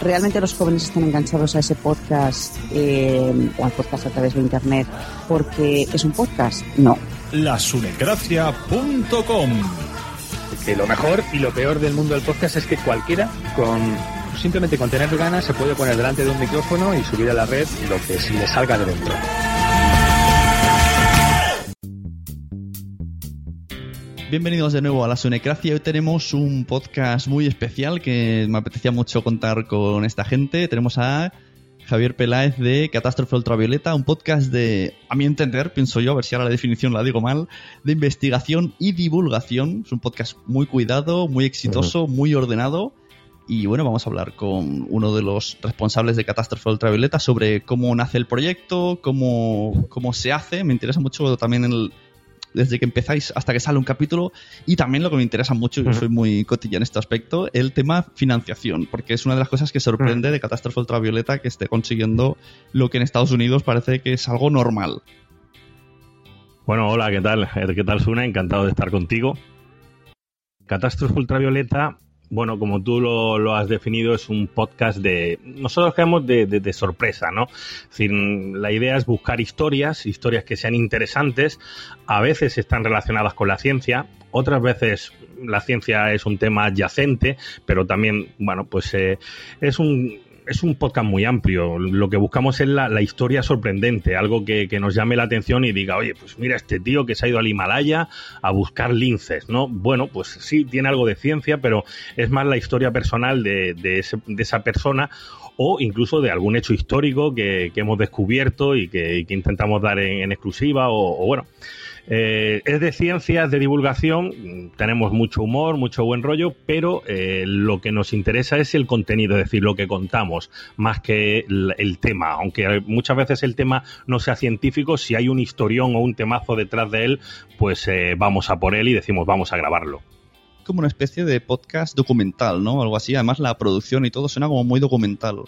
¿Realmente los jóvenes están enganchados a ese podcast eh, o al podcast a través de Internet porque es un podcast? No. lasunecracia.com. que lo mejor y lo peor del mundo del podcast es que cualquiera con simplemente con tener ganas se puede poner delante de un micrófono y subir a la red lo que se le salga de dentro. Bienvenidos de nuevo a la Sonecracia. Hoy tenemos un podcast muy especial que me apetecía mucho contar con esta gente. Tenemos a Javier Peláez de Catástrofe Ultravioleta, un podcast de, a mi entender, pienso yo, a ver si ahora la definición la digo mal, de investigación y divulgación. Es un podcast muy cuidado, muy exitoso, muy ordenado. Y bueno, vamos a hablar con uno de los responsables de Catástrofe Ultravioleta sobre cómo nace el proyecto, cómo, cómo se hace. Me interesa mucho también el, desde que empezáis hasta que sale un capítulo y también lo que me interesa mucho, yo soy muy cotilla en este aspecto, el tema financiación, porque es una de las cosas que sorprende de Catástrofe Ultravioleta que esté consiguiendo lo que en Estados Unidos parece que es algo normal. Bueno, hola, ¿qué tal? ¿Qué tal, Suna? Encantado de estar contigo. Catástrofe Ultravioleta, bueno, como tú lo, lo has definido, es un podcast de. Nosotros creemos de, de, de sorpresa, ¿no? Es decir, la idea es buscar historias, historias que sean interesantes. A veces están relacionadas con la ciencia, otras veces la ciencia es un tema adyacente, pero también, bueno, pues eh, es un es un podcast muy amplio. Lo que buscamos es la, historia sorprendente, algo que, nos llame la atención y diga, oye, pues mira este tío que se ha ido al Himalaya a buscar linces, ¿no? Bueno, pues sí, tiene algo de ciencia, pero es más la historia personal de, de, ese, de esa persona o incluso de algún hecho histórico que, que hemos descubierto y que, y que intentamos dar en, en exclusiva o, o bueno. Eh, es de ciencias, de divulgación, tenemos mucho humor, mucho buen rollo, pero eh, lo que nos interesa es el contenido, es decir, lo que contamos, más que el, tema. Aunque muchas veces el tema no sea científico, si hay un historión o un temazo detrás de él, pues eh, vamos a por él y decimos vamos a grabarlo como una especie de podcast documental, ¿no? Algo así. Además, la producción y todo suena como muy documental.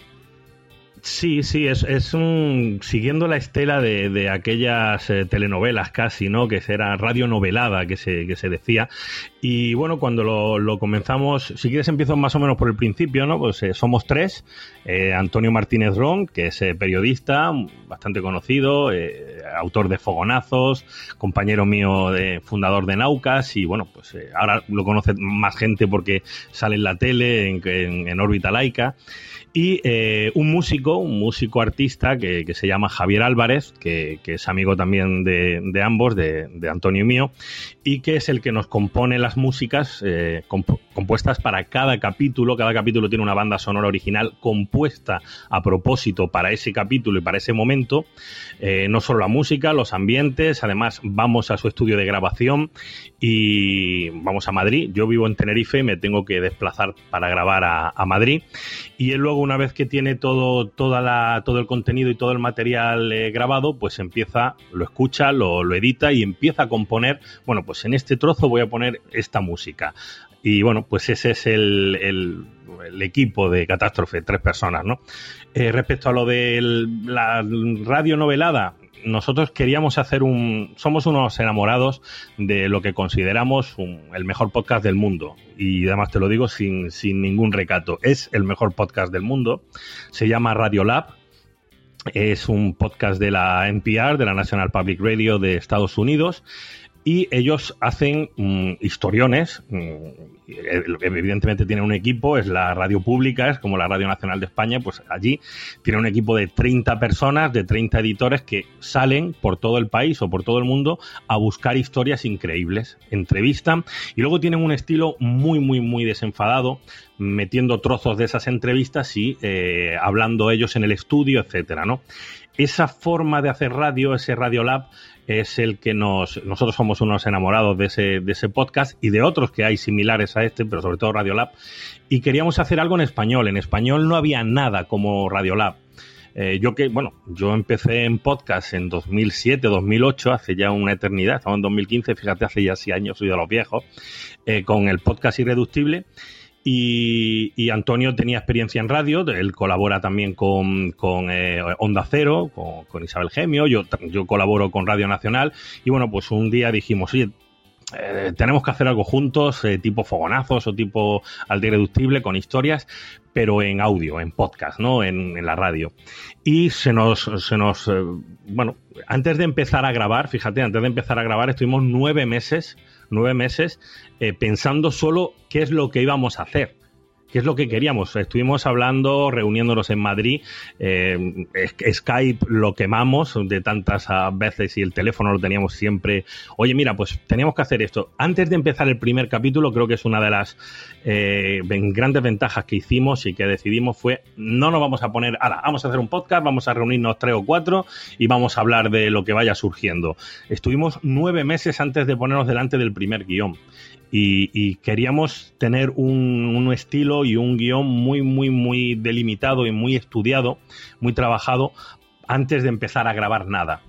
Sí, sí, es, es un. siguiendo la estela de, de aquellas eh, telenovelas casi, ¿no? Que era radionovelada, que se, que se decía. Y bueno, cuando lo, lo, comenzamos, si quieres empiezo más o menos por el principio, ¿no? Pues eh, somos tres. Eh, Antonio Martínez Ron, que es periodista, bastante conocido, autor de Fogonazos, compañero mío de fundador de Naucas, y bueno, pues ahora lo conoce más gente porque sale en la tele, en, en órbita laica y eh, un músico, un músico artista que, que se llama Javier Álvarez, que, que es amigo también de, de ambos, de, de, Antonio y mío, y que es el que nos compone las músicas eh, comp compuestas para cada capítulo. Cada capítulo tiene una banda sonora original compuesta a propósito para ese capítulo y para ese momento. Eh, no solo la música, los ambientes, además vamos a su estudio de grabación y vamos a Madrid. Yo vivo en Tenerife y me tengo que desplazar para grabar a, a Madrid. Y él luego una vez que tiene todo, toda la, todo el contenido y todo el material eh, grabado, pues empieza, lo escucha, lo, edita y empieza a componer, bueno, pues en este trozo voy a poner esta música. Y bueno, pues ese es el, el, el equipo de Catástrofe, tres personas, ¿no? Eh, respecto a lo de la radio novelada, nosotros queríamos hacer un. Somos unos enamorados de lo que consideramos un, el mejor podcast del mundo. Y además te lo digo sin, sin ningún recato. Es el mejor podcast del mundo. Se llama Radio Lab. Es un podcast de la NPR, de la National Public Radio de Estados Unidos y ellos hacen mmm, historiones. Mmm, evidentemente tienen un equipo, es la radio pública, es como la Radio Nacional de España, pues allí tiene un equipo de 30 personas, de 30 editores que salen por todo el país o por todo el mundo a buscar historias increíbles, entrevistan y luego tienen un estilo muy, muy, muy desenfadado, metiendo trozos de esas entrevistas y eh, hablando ellos en el estudio, etcétera, ¿no? Esa forma de hacer radio, ese Radio Lab, es el que nos. Nosotros somos unos enamorados de ese, de ese podcast y de otros que hay similares a este, pero sobre todo Radiolab. Y queríamos hacer algo en español. En español no había nada como Radiolab. Eh, yo que, bueno, yo empecé en podcast en 2007, 2008, hace ya una eternidad, estamos en 2015, fíjate, hace ya 6 años, soy de los viejos, eh, con el podcast Irreductible. Y, Antonio tenía experiencia en radio, él colabora también con, con eh, Onda Cero, con, Isabel Gemio, yo, yo colaboro con Radio Nacional y bueno, pues un día dijimos, oye, eh, tenemos que hacer algo juntos, eh, tipo fogonazos o tipo al irreductible con historias, pero en audio, en podcast, ¿no? En, en la radio. Y se nos, se nos, bueno, antes de empezar a grabar, fíjate, antes de empezar a grabar estuvimos nueve meses nueve meses eh, pensando solo qué es lo que íbamos a hacer. ¿Qué es lo que queríamos? Estuvimos hablando, reuniéndonos en Madrid. Eh, Skype lo quemamos de tantas veces y el teléfono lo teníamos siempre. Oye, mira, pues teníamos que hacer esto. Antes de empezar el primer capítulo, creo que es una de las eh, grandes ventajas que hicimos y que decidimos fue no nos vamos a poner, ahora, vamos a hacer un podcast, vamos a reunirnos tres o cuatro y vamos a hablar de lo que vaya surgiendo. Estuvimos nueve meses antes de ponernos delante del primer guion. Y, queríamos tener un, un, estilo y un guion muy, muy, muy delimitado y muy estudiado, muy trabajado, antes de empezar a grabar nada.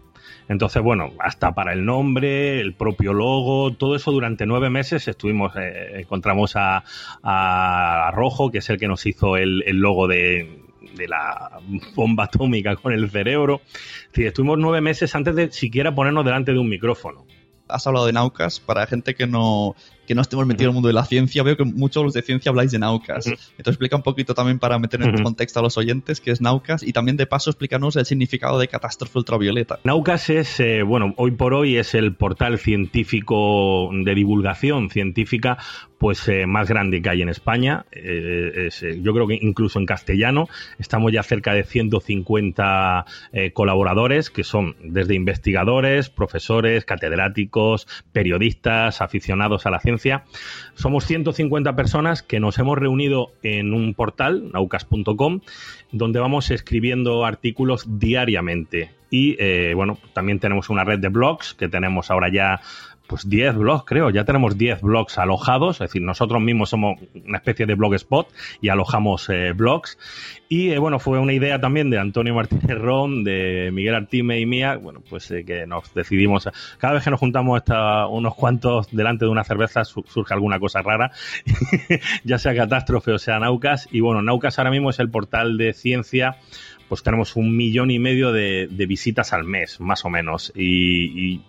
Entonces, bueno, hasta para el nombre, el propio logo, todo eso durante nueve meses estuvimos, eh, encontramos a, a, Rojo, que es el que nos hizo el, el logo de, de la bomba atómica con el cerebro. Sí, estuvimos nueve meses antes de siquiera ponernos delante de un micrófono has hablado de Naucas, para gente que no, que no estemos metidos en el mundo de la ciencia, veo que muchos los de ciencia habláis de Naucas. Entonces explica un poquito también para meter en contexto a los oyentes qué es Naucas y también de paso explícanos el significado de catástrofe ultravioleta. Naucas es, eh, bueno, hoy por hoy es el portal científico de divulgación científica pues eh, más grande que hay en España. Eh, eh, yo creo que incluso en castellano estamos ya cerca de 150 eh, colaboradores que son desde investigadores, profesores, catedráticos, periodistas, aficionados a la ciencia. Somos 150 personas que nos hemos reunido en un portal, naucas.com, donde vamos escribiendo artículos diariamente. Y bueno, también tenemos una red de blogs que tenemos ahora ya pues 10 blogs, creo. Ya tenemos 10 blogs alojados, es decir, nosotros mismos somos una especie de blogspot y alojamos eh, blogs. Y eh, bueno, fue una idea también de Antonio Martínez Ron, de Miguel Artime y mía, bueno, pues eh, que nos decidimos, cada vez que nos juntamos hasta unos cuantos delante de una cerveza surge alguna cosa rara, ya sea catástrofe o sea Naucas. Y bueno, Naucas ahora mismo es el portal de ciencia pues tenemos un millón y medio de, visitas al mes, más o menos. y,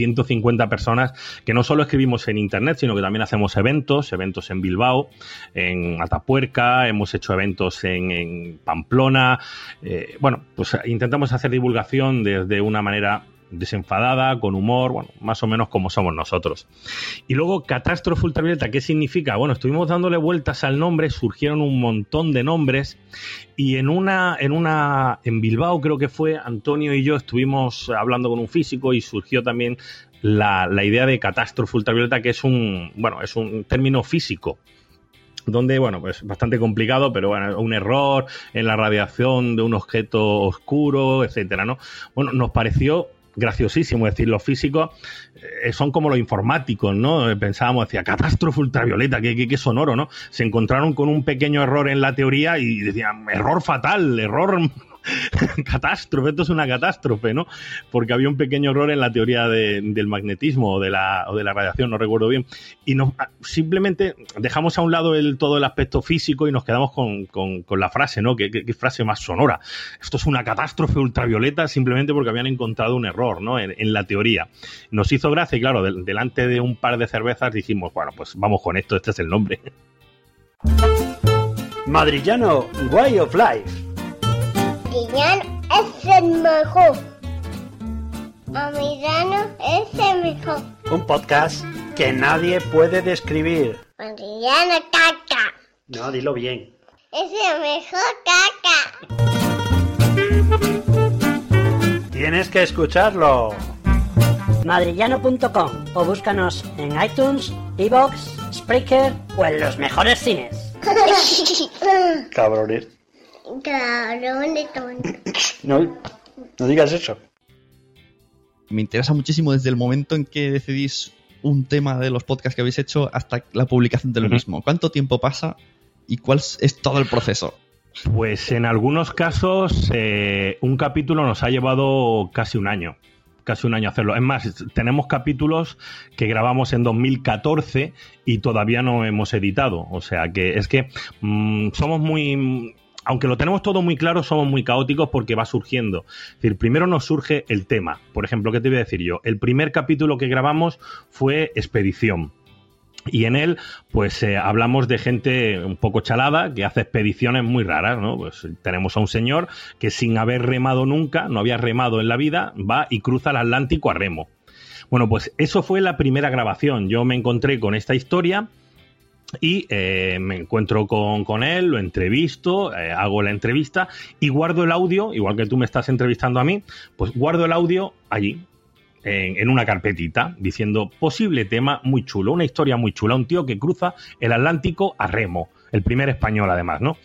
150 personas que no solo escribimos en Internet, sino que también hacemos eventos, eventos en Bilbao, en Atapuerca, hemos hecho eventos en, Pamplona. Eh, bueno, pues intentamos hacer divulgación desde una manera desenfadada, con humor, bueno, más o menos como somos nosotros. Y luego, catástrofe ultravioleta, ¿qué significa? Bueno, estuvimos dándole vueltas al nombre, surgieron un montón de nombres y en una, en una, en Bilbao creo que fue, Antonio y yo estuvimos hablando con un físico y surgió también la, la idea de catástrofe ultravioleta, que es un, bueno, es un término físico donde, bueno, pues bastante complicado, pero bueno, un error en la radiación de un objeto oscuro, etcétera, ¿no? Bueno, nos pareció graciosísimo. Es decir, los físicos eh, son como los informáticos, ¿no? Pensábamos, decía, catástrofe ultravioleta, qué, qué, sonoro, ¿no? Se encontraron con un pequeño error en la teoría y decían, error fatal, error catástrofe, esto es una catástrofe, ¿no? Porque había un pequeño error en la teoría del magnetismo o de, la, o de la radiación, no recuerdo bien. Y ah, simplemente dejamos a un lado el, todo el aspecto físico y nos quedamos con, con, la frase, ¿no? ¿Qué, frase más sonora? Esto es una catástrofe ultravioleta simplemente porque habían encontrado un error, ¿no? En, la teoría. Nos hizo gracia y claro, delante de un par de cervezas dijimos, bueno, pues vamos con esto, este es el nombre. Madrillano Way of Life es el mejor. Amidano es el mejor. Un podcast que nadie puede describir. Madrillano caca. No, dilo bien. Es el mejor caca. Tienes que escucharlo. Madrillano.com o búscanos en iTunes, Evox, Spreaker o en los mejores cines. Cabrones. No, no digas eso. Me interesa muchísimo desde el momento en que decidís un tema de los podcasts que habéis hecho hasta la publicación del mismo. ¿Cuánto tiempo pasa y cuál es todo el proceso? Pues en algunos casos eh, un capítulo nos ha llevado casi un año casi un año hacerlo. Es más, tenemos capítulos que grabamos en 2014 y todavía no hemos editado. O sea que es que mm, somos muy aunque lo tenemos todo muy claro, somos muy caóticos porque va surgiendo. Es decir, primero nos surge el tema. Por ejemplo, ¿qué te voy a decir yo? El primer capítulo que grabamos fue Expedición. Y en él, pues eh, hablamos de gente un poco chalada que hace expediciones muy raras, ¿no? Pues tenemos a un señor que sin haber remado nunca, no había remado en la vida, va y cruza el Atlántico a remo. Bueno, pues eso fue la primera grabación. Yo me encontré con esta historia y eh, me encuentro con, él, lo entrevisto, eh, hago la entrevista y guardo el audio, igual que tú me estás entrevistando a mí, pues guardo el audio allí, en, en, una carpetita, diciendo posible tema muy chulo, una historia muy chula, un tío que cruza el Atlántico a remo, el primer español además, ¿no?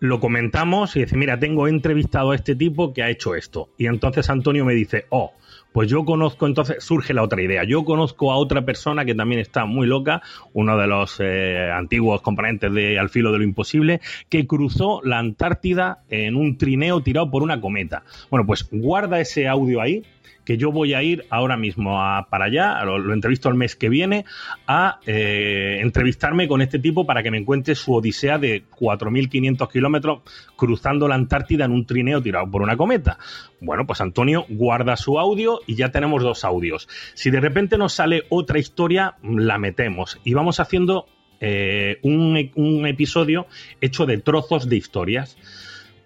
Lo comentamos y dice, mira, tengo entrevistado a este tipo que ha hecho esto. Y entonces Antonio me dice, oh, pues yo conozco, entonces surge la otra idea. Yo conozco a otra persona que también está muy loca, uno de los eh, antiguos componentes de Al filo de lo imposible, que cruzó la Antártida en un trineo tirado por una cometa. Bueno, pues guarda ese audio ahí, que yo voy a ir ahora mismo para allá, lo, entrevisto el mes que viene, a eh, entrevistarme con este tipo para que me cuente su odisea de 4.500 kilómetros cruzando la Antártida en un trineo tirado por una cometa. Bueno, pues Antonio guarda su audio y ya tenemos dos audios. Si de repente nos sale otra historia, la metemos y vamos haciendo eh, un episodio hecho de trozos de historias.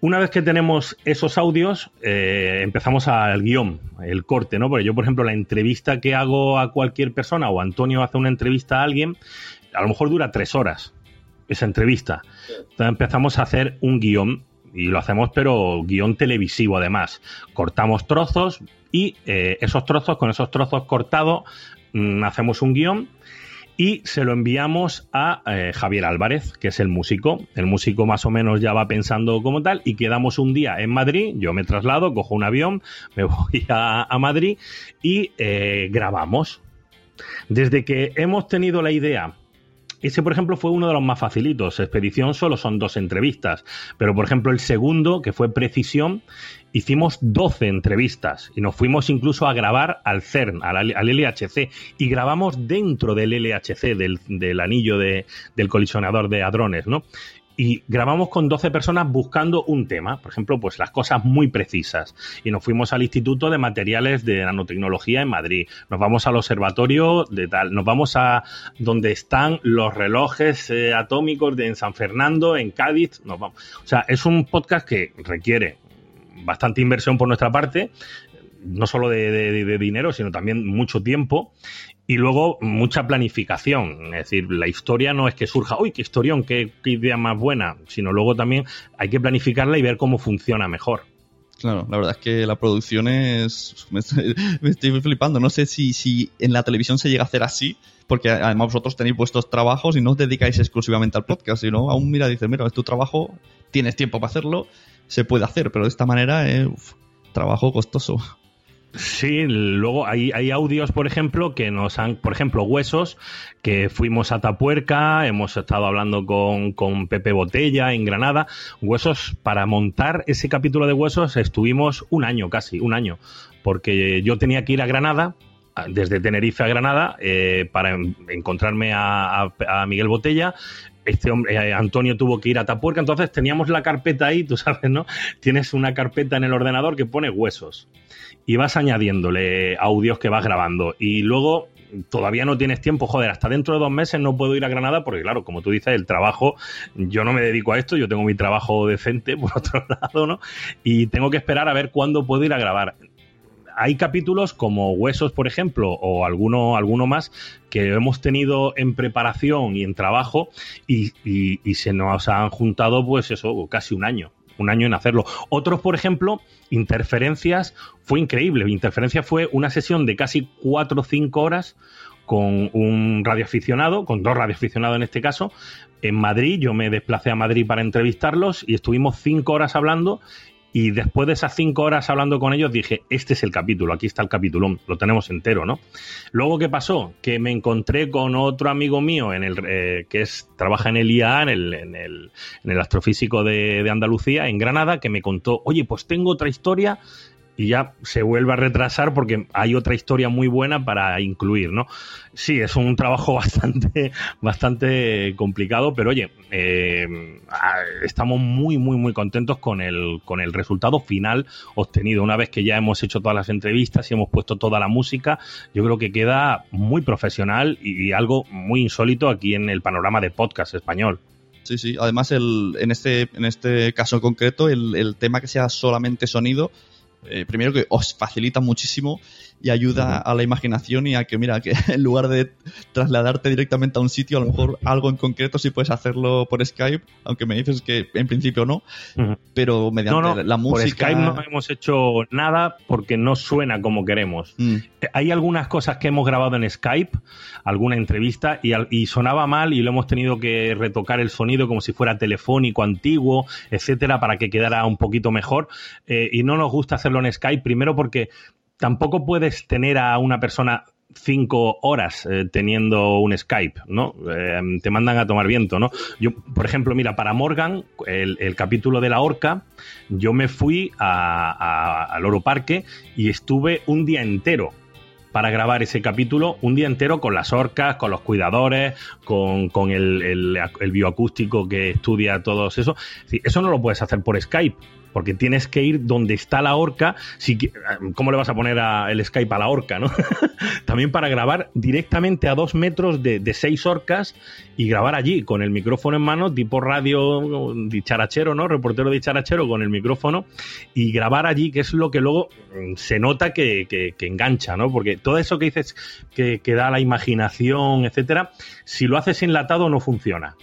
Una vez que tenemos esos audios, eh, empezamos al guion, el corte, ¿no? Porque yo, por ejemplo, la entrevista que hago a cualquier persona o Antonio hace una entrevista a alguien, a lo mejor dura tres horas esa entrevista. Entonces empezamos a hacer un guion y lo hacemos, pero guion televisivo además. Cortamos trozos y eh, esos trozos, con esos trozos cortados, mm, hacemos un guion y se lo enviamos a eh, Javier Álvarez, que es el músico. El músico más o menos ya va pensando como tal y quedamos un día en Madrid, yo me traslado, cojo un avión, me voy a, Madrid y eh, grabamos. Desde que hemos tenido la idea ese, por ejemplo, fue uno de los más facilitos. Expedición solo son dos entrevistas. Pero, por ejemplo, el segundo, que fue Precisión, hicimos 12 entrevistas y nos fuimos incluso a grabar al CERN, al, LHC, y grabamos dentro del LHC, del, del anillo de, del colisionador de hadrones, ¿no? y grabamos con 12 personas buscando un tema, por ejemplo, pues las cosas muy precisas. Y nos fuimos al Instituto de Materiales de Nanotecnología en Madrid, nos vamos al observatorio de tal, nos vamos a donde están los relojes eh, atómicos de en San Fernando, en Cádiz, nos vamos. O sea, es un podcast que requiere bastante inversión por nuestra parte, no solo de, de, de, dinero, sino también mucho tiempo. Y luego mucha planificación. Es decir, la historia no es que surja, uy, qué historión, qué, idea más buena, sino luego también hay que planificarla y ver cómo funciona mejor. Claro, la verdad es que la producción es. Me estoy, me estoy, flipando. No sé si, si en la televisión se llega a hacer así, porque además vosotros tenéis vuestros trabajos y no os dedicáis exclusivamente al podcast, sino aún mira, dices, mira, es tu trabajo, tienes tiempo para hacerlo, se puede hacer, pero de esta manera es trabajo costoso. Sí, luego hay, hay, audios, por ejemplo, que nos han, por ejemplo, Huesos, que fuimos a Tapuerca, hemos estado hablando con, con Pepe Botella en Granada. Huesos, para montar ese capítulo de Huesos estuvimos un año casi, un año, porque yo tenía que ir a Granada, desde Tenerife a Granada, eh, para encontrarme a Miguel Botella, este hombre, eh, Antonio tuvo que ir a Tapuerca, entonces teníamos la carpeta ahí, tú sabes, ¿no? Tienes una carpeta en el ordenador que pone huesos y vas añadiéndole audios que vas grabando y luego todavía no tienes tiempo, joder, hasta dentro de dos meses no puedo ir a Granada porque claro, como tú dices, el trabajo, yo no me dedico a esto, yo tengo mi trabajo decente por otro lado, ¿no? Y tengo que esperar a ver cuándo puedo ir a grabar hay capítulos como Huesos, por ejemplo, o alguno, alguno más que hemos tenido en preparación y en trabajo y, se nos han juntado, pues eso, casi un año. Un año en hacerlo. Otros, por ejemplo, Interferencias, fue increíble. Interferencias fue una sesión de casi cuatro o cinco horas con un radioaficionado, con dos radioaficionados en este caso, en Madrid. Yo me desplacé a Madrid para entrevistarlos y estuvimos cinco horas hablando y después de esas cinco horas hablando con ellos dije, este es el capítulo, aquí está el capítulo, lo tenemos entero, ¿no? Luego, ¿qué pasó? Que me encontré con otro amigo mío en el, eh, que es, trabaja en el IAA, en el, en el, en el astrofísico de, de Andalucía, en Granada, que me contó, oye, pues tengo otra historia y ya se vuelve a retrasar porque hay otra historia muy buena para incluir, ¿no? Sí, es un trabajo bastante, bastante complicado, pero oye, eh, estamos muy, muy, muy contentos con el, con el resultado final obtenido. Una vez que ya hemos hecho todas las entrevistas y hemos puesto toda la música, yo creo que queda muy profesional y, algo muy insólito aquí en el panorama de podcast español. Sí, sí. Además, el, en, este, en este caso concreto, el, el tema que sea solamente sonido, eh, primero que os facilita muchísimo y ayuda a la imaginación y a que, mira, que en lugar de trasladarte directamente a un sitio, a lo mejor algo en concreto sí puedes hacerlo por Skype, aunque me dices que en principio no, uh -huh. pero mediante no, no, la música... Por Skype no hemos hecho nada porque no suena como queremos. Mm. Hay algunas cosas que hemos grabado en Skype, alguna entrevista, y, y, sonaba mal y lo hemos tenido que retocar el sonido como si fuera telefónico, antiguo, etcétera, para que quedara un poquito mejor. Eh, y no nos gusta hacerlo en Skype, primero porque tampoco puedes tener a una persona cinco horas eh, teniendo un Skype, ¿no? Eh, te mandan a tomar viento, ¿no? Yo, por ejemplo, mira, para Morgan, el, capítulo de la orca, yo me fui a, a, al Oro Parque y estuve un día entero para grabar ese capítulo un día entero con las orcas, con los cuidadores, con, el, el, bioacústico que estudia todo eso. Eso no lo puedes hacer por Skype porque tienes que ir donde está la orca. Si, ¿Cómo le vas a poner el Skype a la orca? ¿no? También para grabar directamente a dos metros de, seis orcas y grabar allí con el micrófono en mano, tipo radio dicharachero, ¿no? Reportero dicharachero con el micrófono y grabar allí, que es lo que luego se nota que engancha, ¿no? Porque todo eso que dices que, que da la imaginación, etcétera, si lo haces enlatado no funciona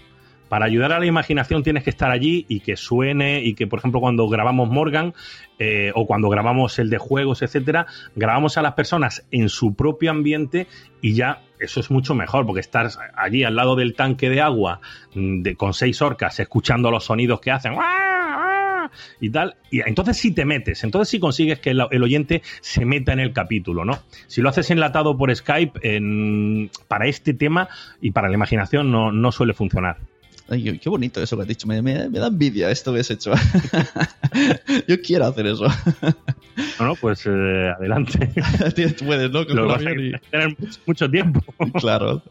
para ayudar a la imaginación tienes que estar allí y que suene y que, por ejemplo, cuando grabamos Morgan eh, o cuando grabamos el de juegos, etcétera, grabamos a las personas en su propio ambiente y ya eso es mucho mejor, porque estar allí al lado del tanque de agua mm, de, con seis orcas, escuchando los sonidos que hacen y tal, y entonces sí te metes, entonces sí consigues que el, oyente se meta en el capítulo, ¿no? Si lo haces enlatado por Skype, para este tema y para la imaginación no suele funcionar. Ay, qué bonito eso que has dicho. Me, me- me da envidia esto que has hecho. Yo quiero hacer eso. Bueno, pues eh, adelante. Tienes- Puedes, ¿no? Lo y- tener mucho, mucho tiempo. Claro.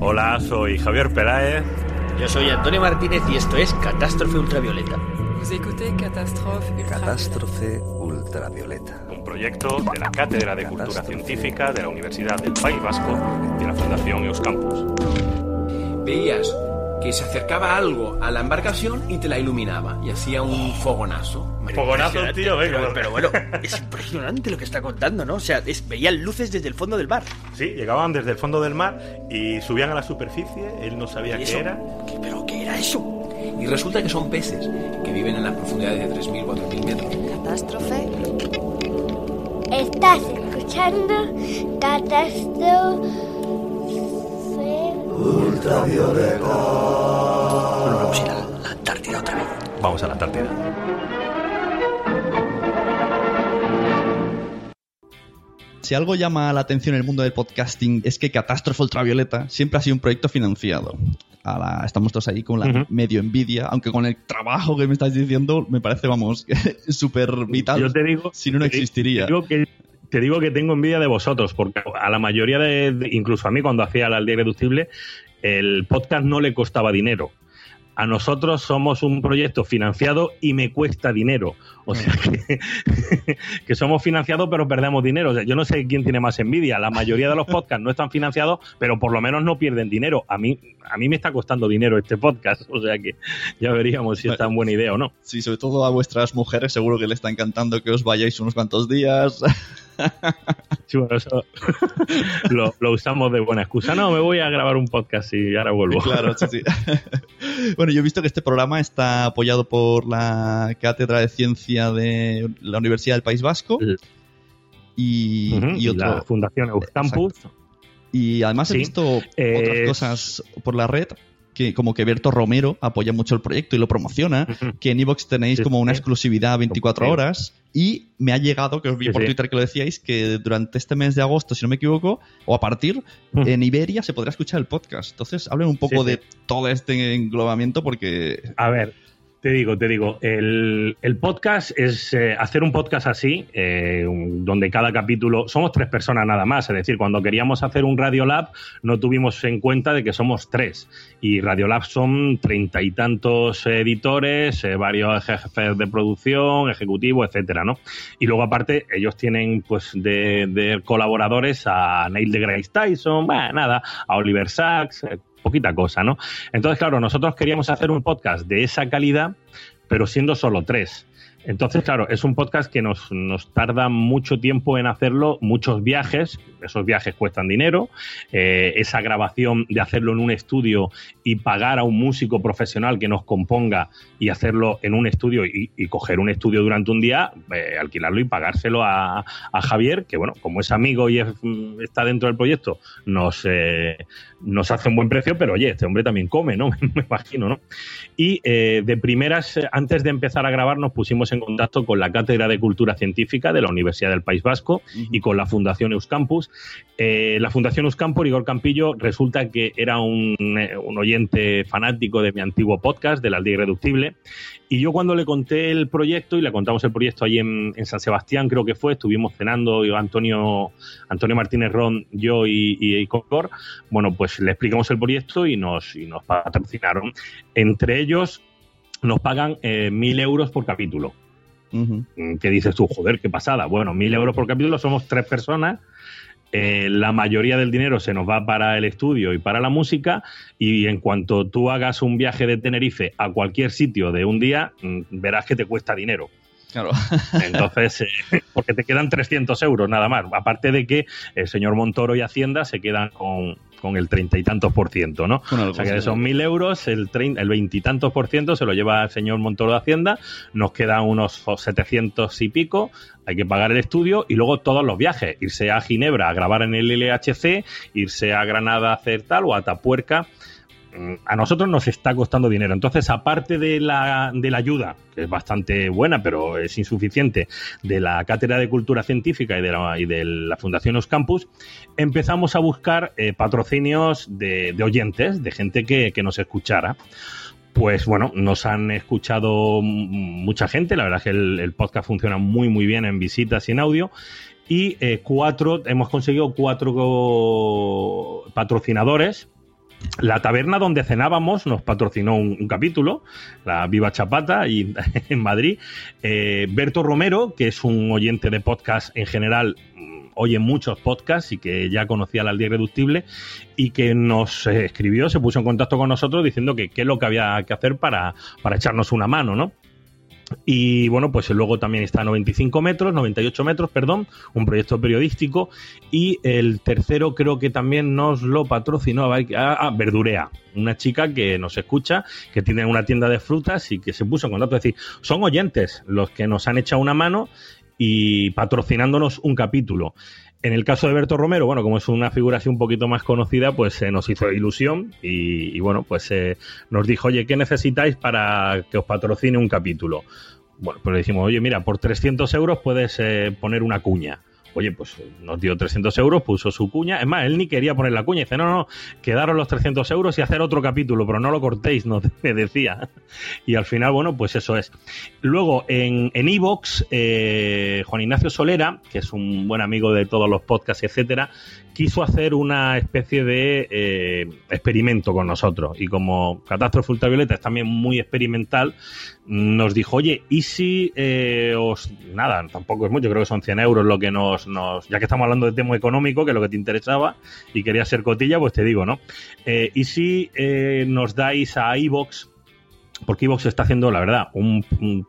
Hola, soy Javier Peláez. Yo soy Antonio Martínez y esto es Catástrofe Ultravioleta. Catástrofe ultravioleta. Un proyecto de la Cátedra de Cultura Científica de la Universidad del País Vasco y la Fundación Euskampus. Veías que se acercaba algo a la embarcación y te la iluminaba y hacía un fogonazo. Fogonazo, tío, venga. Pero, pero bueno, es impresionante lo que está contando, ¿no? O sea, es- veían luces desde el fondo del bar. Sí, llegaban desde el fondo del mar y subían a la superficie. Él no sabía ¿Y qué era. ¿Qué- ¿Pero qué era eso? Y resulta que son peces que viven en las profundidades de 3.000, 4.000 metros. Catástrofe. Estás escuchando Catástrofe. Bueno, vamos a ir a la Antártida otra vez. Vamos a la Antártida. Si algo llama la atención en el mundo del podcasting es que Catástrofe Ultravioleta siempre ha sido un proyecto financiado. A la- estamos todos ahí con la medio envidia, aunque con el trabajo que me estás diciendo me parece, vamos, súper vital. Yo te digo, si no, no existiría. Te digo, que, te digo que tengo envidia de vosotros, porque a la mayoría de, incluso a mí cuando hacía la aldea irreductible, el podcast no le costaba dinero. A nosotros somos un proyecto financiado y me cuesta dinero. O sea que, que somos financiados pero perdemos dinero. O sea, yo no sé quién tiene más envidia. La mayoría de los podcasts no están financiados, pero por lo menos no pierden dinero. A mí, a mí me está costando dinero este podcast. O sea que ya veríamos si es tan buena idea o no. Sí, sobre todo a vuestras mujeres seguro que le está encantando que os vayáis unos cuantos días. Sí, bueno, eso lo, lo usamos de buena excusa. No, me voy a grabar un podcast y ahora vuelvo. Claro, sí, sí. Bueno, yo he visto que este programa está apoyado por la Cátedra de Ciencia de la Universidad del País Vasco y, otro. la Fundación Euskampus. Y además he visto Eh, otras cosas por la red que como que Berto Romero apoya mucho el proyecto y lo promociona, que en Evox tenéis como una exclusividad 24 Sí. horas y me ha llegado, que os vi por. Twitter que lo decíais, que durante este mes de agosto, si no me equivoco, o a partir, en Iberia se podrá escuchar el podcast. Entonces, hablen un poco Sí, sí. de todo este englobamiento porque... A ver, te digo, te digo, el, podcast es eh, hacer un podcast así, eh, donde cada capítulo, somos tres personas nada más, es decir, cuando queríamos hacer un Radiolab no tuvimos en cuenta de que somos tres, y Radiolab son treinta y tantos editores, eh, varios jefes de producción, ejecutivo, etcétera, ¿no? Y luego aparte ellos tienen pues de, de colaboradores a Neil deGrasse Tyson, nada, a Oliver Sacks, poquita cosa, ¿no? Entonces, claro, nosotros queríamos hacer un podcast de esa calidad, pero siendo solo tres. Entonces, claro, es un podcast que nos, nos tarda mucho tiempo en hacerlo, muchos viajes, esos viajes cuestan dinero, eh, esa grabación de hacerlo en un estudio y pagar a un músico profesional que nos componga y hacerlo en un estudio y, coger un estudio durante un día, eh, alquilarlo y pagárselo a, a Javier, que bueno, como es amigo y mm, está dentro del proyecto, nos, eh, nos hace un buen precio, pero oye, este hombre también come, ¿no? Me imagino, ¿no? Y eh, de primeras, eh, antes de empezar a grabar, nos pusimos en contacto con la Cátedra de Cultura Científica de la Universidad del País Vasco y con la Fundación Euskampus. Eh, la Fundación Euskampus, Igor Campillo, resulta que era un, eh, un oyente fanático de mi antiguo podcast, de la Aldea Irreductible. Y yo cuando le conté el proyecto, y le contamos el proyecto allí en, en San Sebastián, creo que fue, estuvimos cenando yo, Antonio, Antonio Martínez Ron, yo y, y, y Cocor, bueno, pues le explicamos el proyecto y nos, y nos patrocinaron. Entre ellos nos pagan eh, mil euros por capítulo. Mm, ¿Qué dices tú? Joder, qué pasada. Bueno, mil euros por capítulo, somos tres personas. Eh, la mayoría del dinero se nos va para el estudio y para la música y en cuanto tú hagas un viaje de Tenerife a cualquier sitio de un día, mm, verás que te cuesta dinero. Claro. Entonces, eh, porque te quedan 300 euros nada más. Aparte de que el señor Montoro y Hacienda se quedan con, con el treinta y tantos por ciento, ¿no? Bueno, o sea que de esos mil euros, el trein- el veintitantos por ciento se lo lleva el señor Montoro de Hacienda, nos quedan unos 700 y pico, hay que pagar el estudio y luego todos los viajes, irse a Ginebra a grabar en el LHC, irse a Granada a hacer tal o a Tapuerca a nosotros nos está costando dinero. Entonces, aparte de la, de la ayuda, que es bastante buena, pero es insuficiente, de la Cátedra de Cultura Científica y de la, Fundación Oscampus, empezamos a buscar eh, patrocinios de, oyentes, de gente que, que nos escuchara. Pues bueno, nos han escuchado mucha gente, la verdad es que el, el podcast funciona muy muy bien en visitas y en audio. Y eh, cuatro, hemos conseguido cuatro patrocinadores la taberna donde cenábamos nos patrocinó un, capítulo, la Viva Chapata, y, en Madrid. Eh, Berto Romero, que es un oyente de podcast en general, mm, oye muchos podcasts y que ya conocía la aldea irreductible, y que nos eh, escribió, se puso en contacto con nosotros diciendo que qué es lo que había que hacer para, para echarnos una mano, ¿no? Y bueno, pues luego también está 95 metros, 98 metros, perdón, un proyecto periodístico. Y el tercero creo que también nos lo patrocinó, ah, ah, Verdurea, una chica que nos escucha, que tiene una tienda de frutas y que se puso en contacto. Es decir, son oyentes los que nos han echado una mano y patrocinándonos un capítulo. En el caso de Berto Romero, bueno, como es una figura así un poquito más conocida, pues eh, nos hizo ilusión y, bueno, pues eh, nos dijo, oye, ¿qué necesitáis para que os patrocine un capítulo? Bueno, pues le dijimos, oye, mira, por 300 euros puedes eh, poner una cuña. Oye, pues nos dio 300 euros, puso su cuña. Es más, él ni quería poner la cuña. Dice, no, no, quedaros los 300 euros y hacer otro capítulo, pero no lo cortéis, nos decía. Y al final, bueno, pues eso es. Luego, en en Evox, eh, Juan Ignacio Solera, que es un buen amigo de todos los podcasts, etcétera, quiso hacer una especie de eh, experimento con nosotros. Y como Catástrofe Ultravioleta es también muy experimental, nos dijo, oye, ¿y si eh, os... Nada, tampoco es mucho, creo que son 100 euros lo que nos, nos... Ya que estamos hablando de tema económico, que es lo que te interesaba, y querías ser cotilla, pues te digo, ¿no? Eh, ¿Y si eh, nos dais a iVox porque Evox está haciendo, la verdad, un,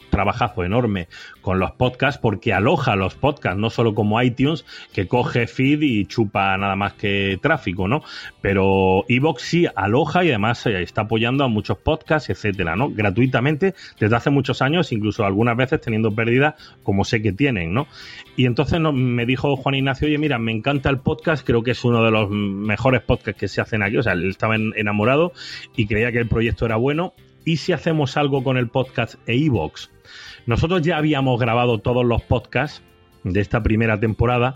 trabajazo enorme con los podcasts, porque aloja los podcasts, no solo como iTunes, que coge feed y chupa nada más que tráfico, ¿no? Pero Evox sí aloja y además eh, está apoyando a muchos podcasts, etcétera, ¿no? Gratuitamente desde hace muchos años, incluso algunas veces teniendo pérdidas, como sé que tienen, ¿no? Y entonces me dijo Juan Ignacio, oye, mira, me encanta el podcast, creo que es uno de los mejores podcasts que se hacen aquí, o sea, él estaba en, enamorado y creía que el proyecto era bueno ¿y si hacemos algo con el podcast e iVoox? Nosotros ya habíamos grabado todos los podcasts de esta primera temporada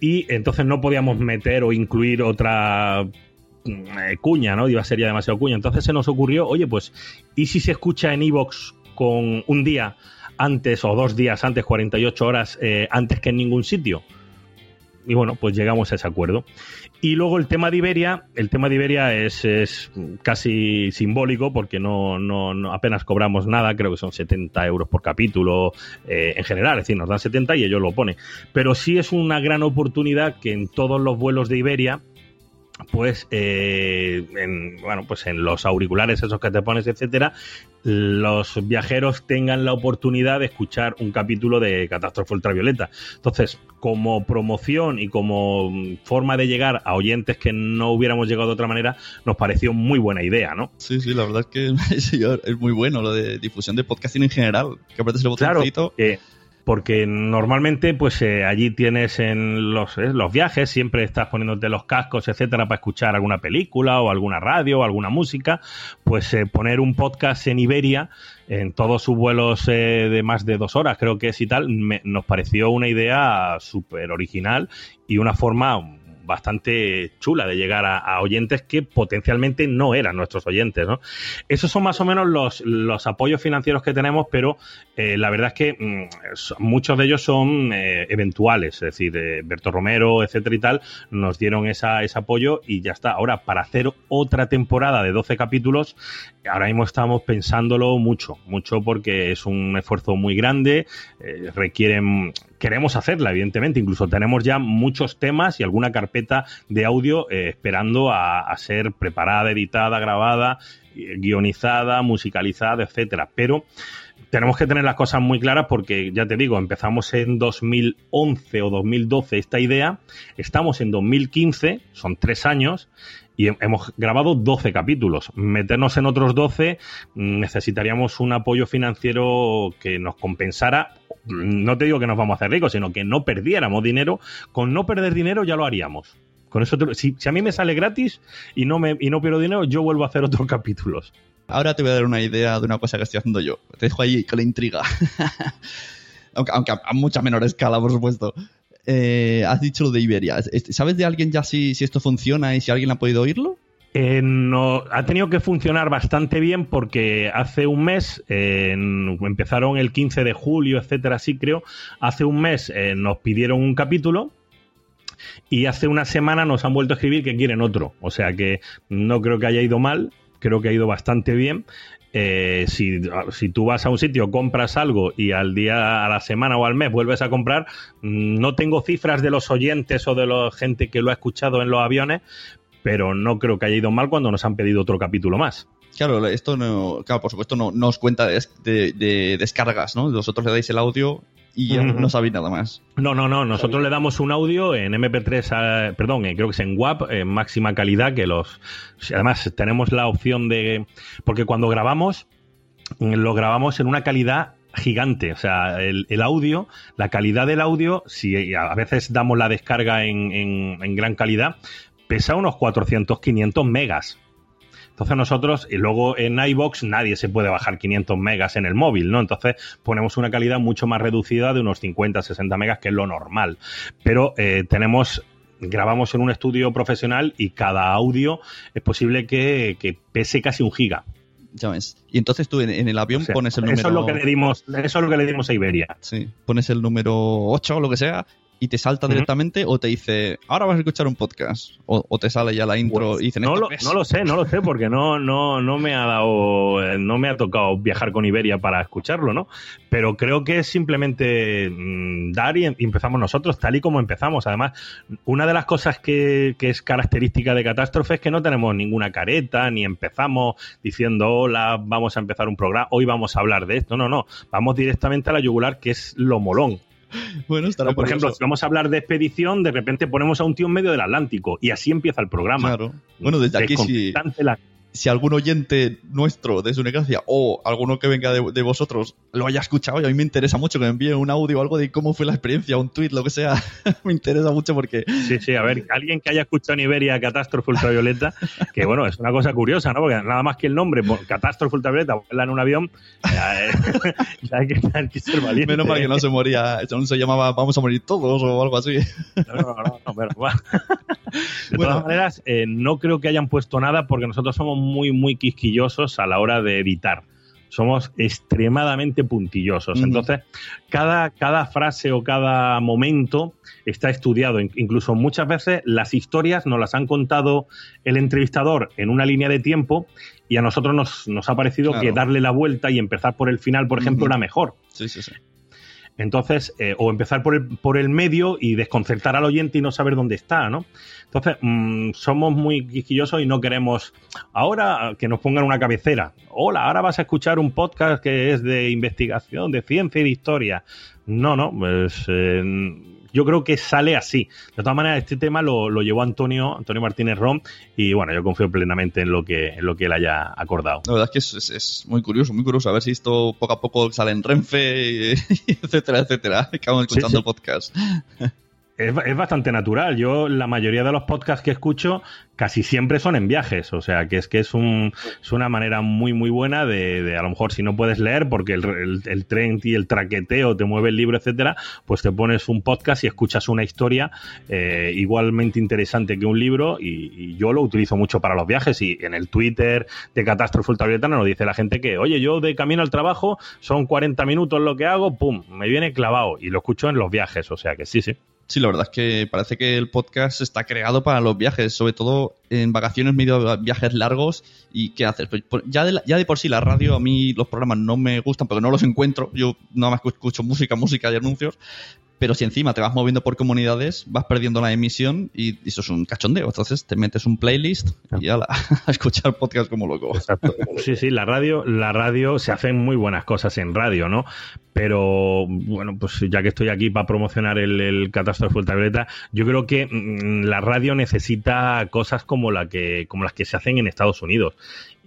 y entonces no podíamos meter o incluir otra eh, cuña, ¿no? Iba a demasiado cuña. Entonces se nos ocurrió, oye, pues, ¿y si se escucha en iVoox con un día antes o dos días antes, 48 horas eh, antes que en ningún sitio? Y bueno, pues llegamos a ese acuerdo. Y luego el tema de Iberia, el tema de Iberia es, es casi simbólico porque no, no, apenas cobramos nada, creo que son 70 euros por capítulo eh, en general, es decir, nos dan 70 y ellos lo ponen. Pero sí es una gran oportunidad que en todos los vuelos de Iberia, pues eh, en, bueno pues en los auriculares esos que te pones etcétera los viajeros tengan la oportunidad de escuchar un capítulo de Catástrofe Ultravioleta entonces como promoción y como forma de llegar a oyentes que no hubiéramos llegado de otra manera nos pareció muy buena idea ¿no? Sí, sí, la verdad es que es muy bueno lo de difusión de podcasting en general que apretes el claro, botoncito eh, porque normalmente pues eh, allí tienes en los, eh, los viajes siempre estás poniéndote los cascos etcétera para escuchar alguna película o alguna radio o alguna música pues eh, poner un podcast en Iberia en todos sus vuelos eh, de más de dos horas creo que es y tal me, nos pareció una idea súper original y una forma bastante chula de llegar a, oyentes que potencialmente no eran nuestros oyentes, ¿no? Esos son más o menos los, apoyos financieros que tenemos, pero eh, la verdad es que mmm, muchos de ellos son eh, eventuales, es decir, eh, Romero, etcétera y tal, nos dieron esa, ese apoyo y ya está. Ahora, para hacer otra temporada de 12 capítulos, ahora mismo estamos pensándolo mucho, mucho porque es un esfuerzo muy grande, eh, requieren queremos hacerla, evidentemente. Incluso tenemos ya muchos temas y alguna carpeta de audio eh, esperando a, a, ser preparada, editada, grabada, guionizada, musicalizada, etcétera. Pero tenemos que tener las cosas muy claras porque, ya te digo, empezamos en 2011 o 2012 esta idea, estamos en 2015, son tres años, y hemos grabado 12 capítulos. Meternos en otros 12 mm, necesitaríamos un apoyo financiero que nos compensara. No te digo que nos vamos a hacer ricos, sino que no perdiéramos dinero. Con no perder dinero ya lo haríamos. Con eso, si, si, a mí me sale gratis y no, me, y no pierdo dinero, yo vuelvo a hacer otros capítulos. Ahora te voy a dar una idea de una cosa que estoy haciendo yo. Te dejo ahí con la intriga. aunque, a, mucha menor escala, por supuesto. Eh, has dicho lo de Iberia. ¿Sabes de alguien ya si, esto funciona y si alguien ha podido oírlo? Eh, no, ha tenido que funcionar bastante bien porque hace un mes, empezaron el 15 de julio, etcétera, sí creo, hace un mes eh, nos pidieron un capítulo y hace una semana nos han vuelto a escribir que quieren otro. O sea que no creo que haya ido mal, creo que ha ido bastante bien. Eh, si, si, tú vas a un sitio, compras algo y al día, a la semana o al mes vuelves a comprar, mm, no tengo cifras de los oyentes o de la gente que lo ha escuchado en los aviones, pero no creo que haya ido mal cuando nos han pedido otro capítulo más. Claro, esto no, claro, por supuesto no, os cuenta de, de, descargas, ¿no? Vosotros le dais el audio y ya no sabéis nada más. No, no, no. Nosotros le damos un audio en MP3, a, perdón, creo que es en WAP, en máxima calidad, que los. Además, tenemos la opción de. Porque cuando grabamos, lo grabamos en una calidad gigante. O sea, el, el, audio, la calidad del audio, si a veces damos la descarga en, en, en gran calidad, pesa unos 400, 500 megas. Entonces nosotros, y luego en iBox nadie se puede bajar 500 megas en el móvil, ¿no? Entonces ponemos una calidad mucho más reducida de unos 50, 60 megas, que es lo normal. Pero eh, tenemos grabamos en un estudio profesional y cada audio es posible que, que pese casi un giga. Ya ves. Y entonces tú en, en el avión O sea, pones el número... Eso es lo que le dimos, eso es lo que le dimos a Iberia. Sí, pones el número 8 o lo que sea y te salta directamente o te dice, ahora vas a escuchar un podcast. O, o te sale ya la intro Pues y dicen, no "Esto lo, qué es?". no sé, no lo sé, porque no, no, no me ha dado, eh, no me ha tocado viajar con Iberia para escucharlo, ¿no? Pero creo que es simplemente mm, dar y, em- y empezamos nosotros, tal y como empezamos. Además, una de las cosas que, que es característica de Catástrofe es que no tenemos ninguna careta, ni empezamos diciendo, hola, vamos a empezar un programa, hoy vamos a hablar de esto. No, no, vamos directamente a la yugular, que es lo molón. Bueno, estará por ejemplo, si vamos a hablar de expedición, de repente ponemos a un tío en medio del Atlántico y así empieza el programa. Claro. Bueno, desde aquí si, la- si algún oyente nuestro de Sunegracia o alguno que venga de, de vosotros lo haya escuchado, y a mí me interesa mucho que me envíe un audio o algo de cómo fue la experiencia, un tweet, lo que sea. me interesa mucho porque Sí, sí, a ver, alguien que haya escuchado en Iberia Catástrofe Ultravioleta, que bueno, es una cosa curiosa, ¿no? Porque nada más que el nombre, Catástrofe Ultravioleta, verla en un avión, ya, eh, ya hay, que, hay que ser valiente. menos mal que no se moría, no se llamaba Vamos a morir todos o algo así. No, no, no, no, pero va. De todas maneras, eh, no creo que hayan puesto nada porque nosotros somos muy, muy quisquillosos a la hora de editar. Somos extremadamente puntillosos. Entonces, cada, cada frase o cada momento está estudiado. In- Incluso muchas veces las historias nos las han contado el entrevistador en una línea de tiempo y a nosotros nos, nos ha parecido Claro. que darle la vuelta y empezar por el final, por ejemplo, era mejor. Sí, sí, sí. Entonces, eh, o empezar por el, por el medio y desconcertar al oyente y no saber dónde está, ¿no? Entonces, mm, somos muy quisquillosos y no queremos ahora que nos pongan una cabecera. Hola, ahora vas a escuchar un podcast que es de investigación, de ciencia y de historia. No, no, pues eh, yo creo que sale así. De todas maneras, este tema lo, lo llevó Antonio, Antonio Martínez Rom, y bueno, yo confío plenamente en lo que, en lo que él haya acordado. La verdad es que es, es- es muy curioso, muy curioso. A ver si esto poco a poco sale en Renfe, etcétera, etcétera. Acabamos Sí, escuchando sí. el podcast. Es, es bastante natural. Yo, la mayoría de los podcasts que escucho, casi siempre son en viajes. O sea, que es que es, un, es una manera muy, muy buena de, de, a lo mejor, si no puedes leer, porque el, el, tren y el traqueteo te mueve el libro, etcétera, pues te pones un podcast y escuchas una historia eh, igualmente interesante que un libro. Y, y yo lo utilizo mucho para los viajes. Y en el Twitter de Catástrofe Ultravioleta nos dice la gente que, oye, yo de camino al trabajo son 40 minutos lo que hago, pum, me viene clavado. Y lo escucho en los viajes. O sea, que sí, sí. Sí, la verdad es que parece que el podcast está creado para los viajes, sobre todo en vacaciones, medio viajes largos. ¿Y qué haces? Pues, pues, ya, de ya de por sí la radio, a mí los programas no me gustan porque no los encuentro. Yo nada más escucho música, música y anuncios. Pero si encima te vas moviendo por comunidades, vas perdiendo la emisión y eso es un cachondeo. Entonces te metes un playlist y ya a escuchar podcast como loco. Exacto. Sí, sí, la radio, la radio se hacen muy buenas cosas en radio, ¿no? Pero bueno, pues ya que estoy aquí para promocionar el, el Catástrofe Ultravioleta, yo creo que mm, la radio necesita cosas como la que, como las que se hacen en Estados Unidos.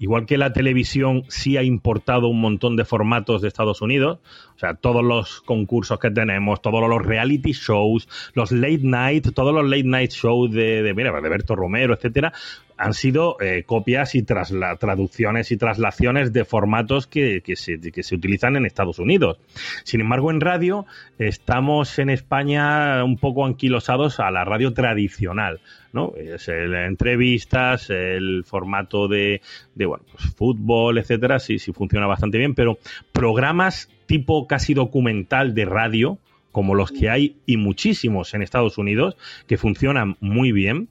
Igual que la televisión sí ha importado un montón de formatos de Estados Unidos, o sea, todos los concursos que tenemos, todos los reality shows, los late night, todos los late night shows de, de, mira, de Berto Romero, etcétera, han sido eh, copias y trasla, traducciones y traslaciones de formatos que, se, utilizan en Estados Unidos. Sin embargo, en radio estamos en España un poco anquilosados a la radio tradicional. ¿no? Es entrevistas, el formato de, de bueno, pues, fútbol, etcétera, sí, sí funciona bastante bien, pero programas tipo casi documental de radio, como los que hay y muchísimos en Estados Unidos, que funcionan muy bien.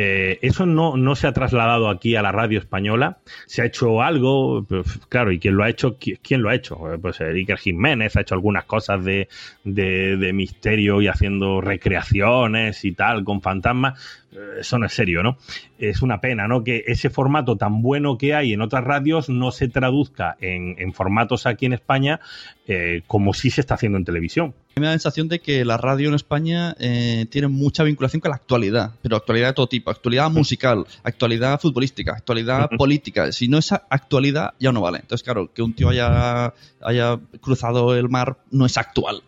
Eh, eso no, no, se ha trasladado aquí a la radio española. Se ha hecho algo, pues, claro, y quién lo ha hecho, quién lo ha hecho. Pues Iker Jiménez ha hecho algunas cosas de, de, misterio y haciendo recreaciones y tal con fantasmas. Eso no es serio, ¿no? Es una pena, ¿no? Que ese formato tan bueno que hay en otras radios no se traduzca en, en formatos aquí en España eh, como sí se está haciendo en televisión. Me da la sensación de que la radio en España eh, tiene mucha vinculación con la actualidad, pero actualidad de todo tipo, actualidad musical, actualidad futbolística, actualidad política. Si no es actualidad, ya no vale. Entonces, claro, que un tío haya, haya cruzado el mar no es actual.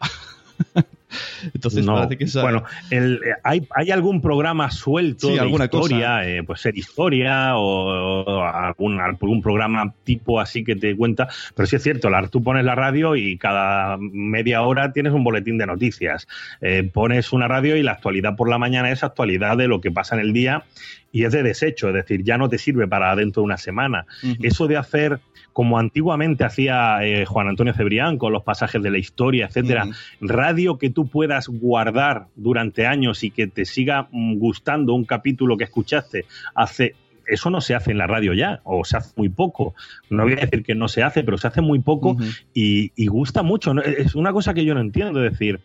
Entonces no, parece que esa... Bueno, el, hay, hay, algún programa suelto sí, de alguna historia, eh, pues ser historia o, o algún, algún, programa tipo así que te cuenta, pero sí es cierto, la, tú pones la radio y cada media hora tienes un boletín de noticias. Eh, pones una radio y la actualidad por la mañana es actualidad de lo que pasa en el día y es de desecho, es decir, ya no te sirve para dentro de una semana. Uh -huh. Eso de hacer como antiguamente hacía eh, Juan Antonio Cebrián con los pasajes de la historia, etcétera, uh -huh. radio que tú puedas guardar durante años y que te siga gustando un capítulo que escuchaste hace eso no se hace en la radio ya, o se hace muy poco. No voy a decir que no se hace, pero se hace muy poco uh -huh. y, y, gusta mucho. Es una cosa que yo no entiendo, es decir,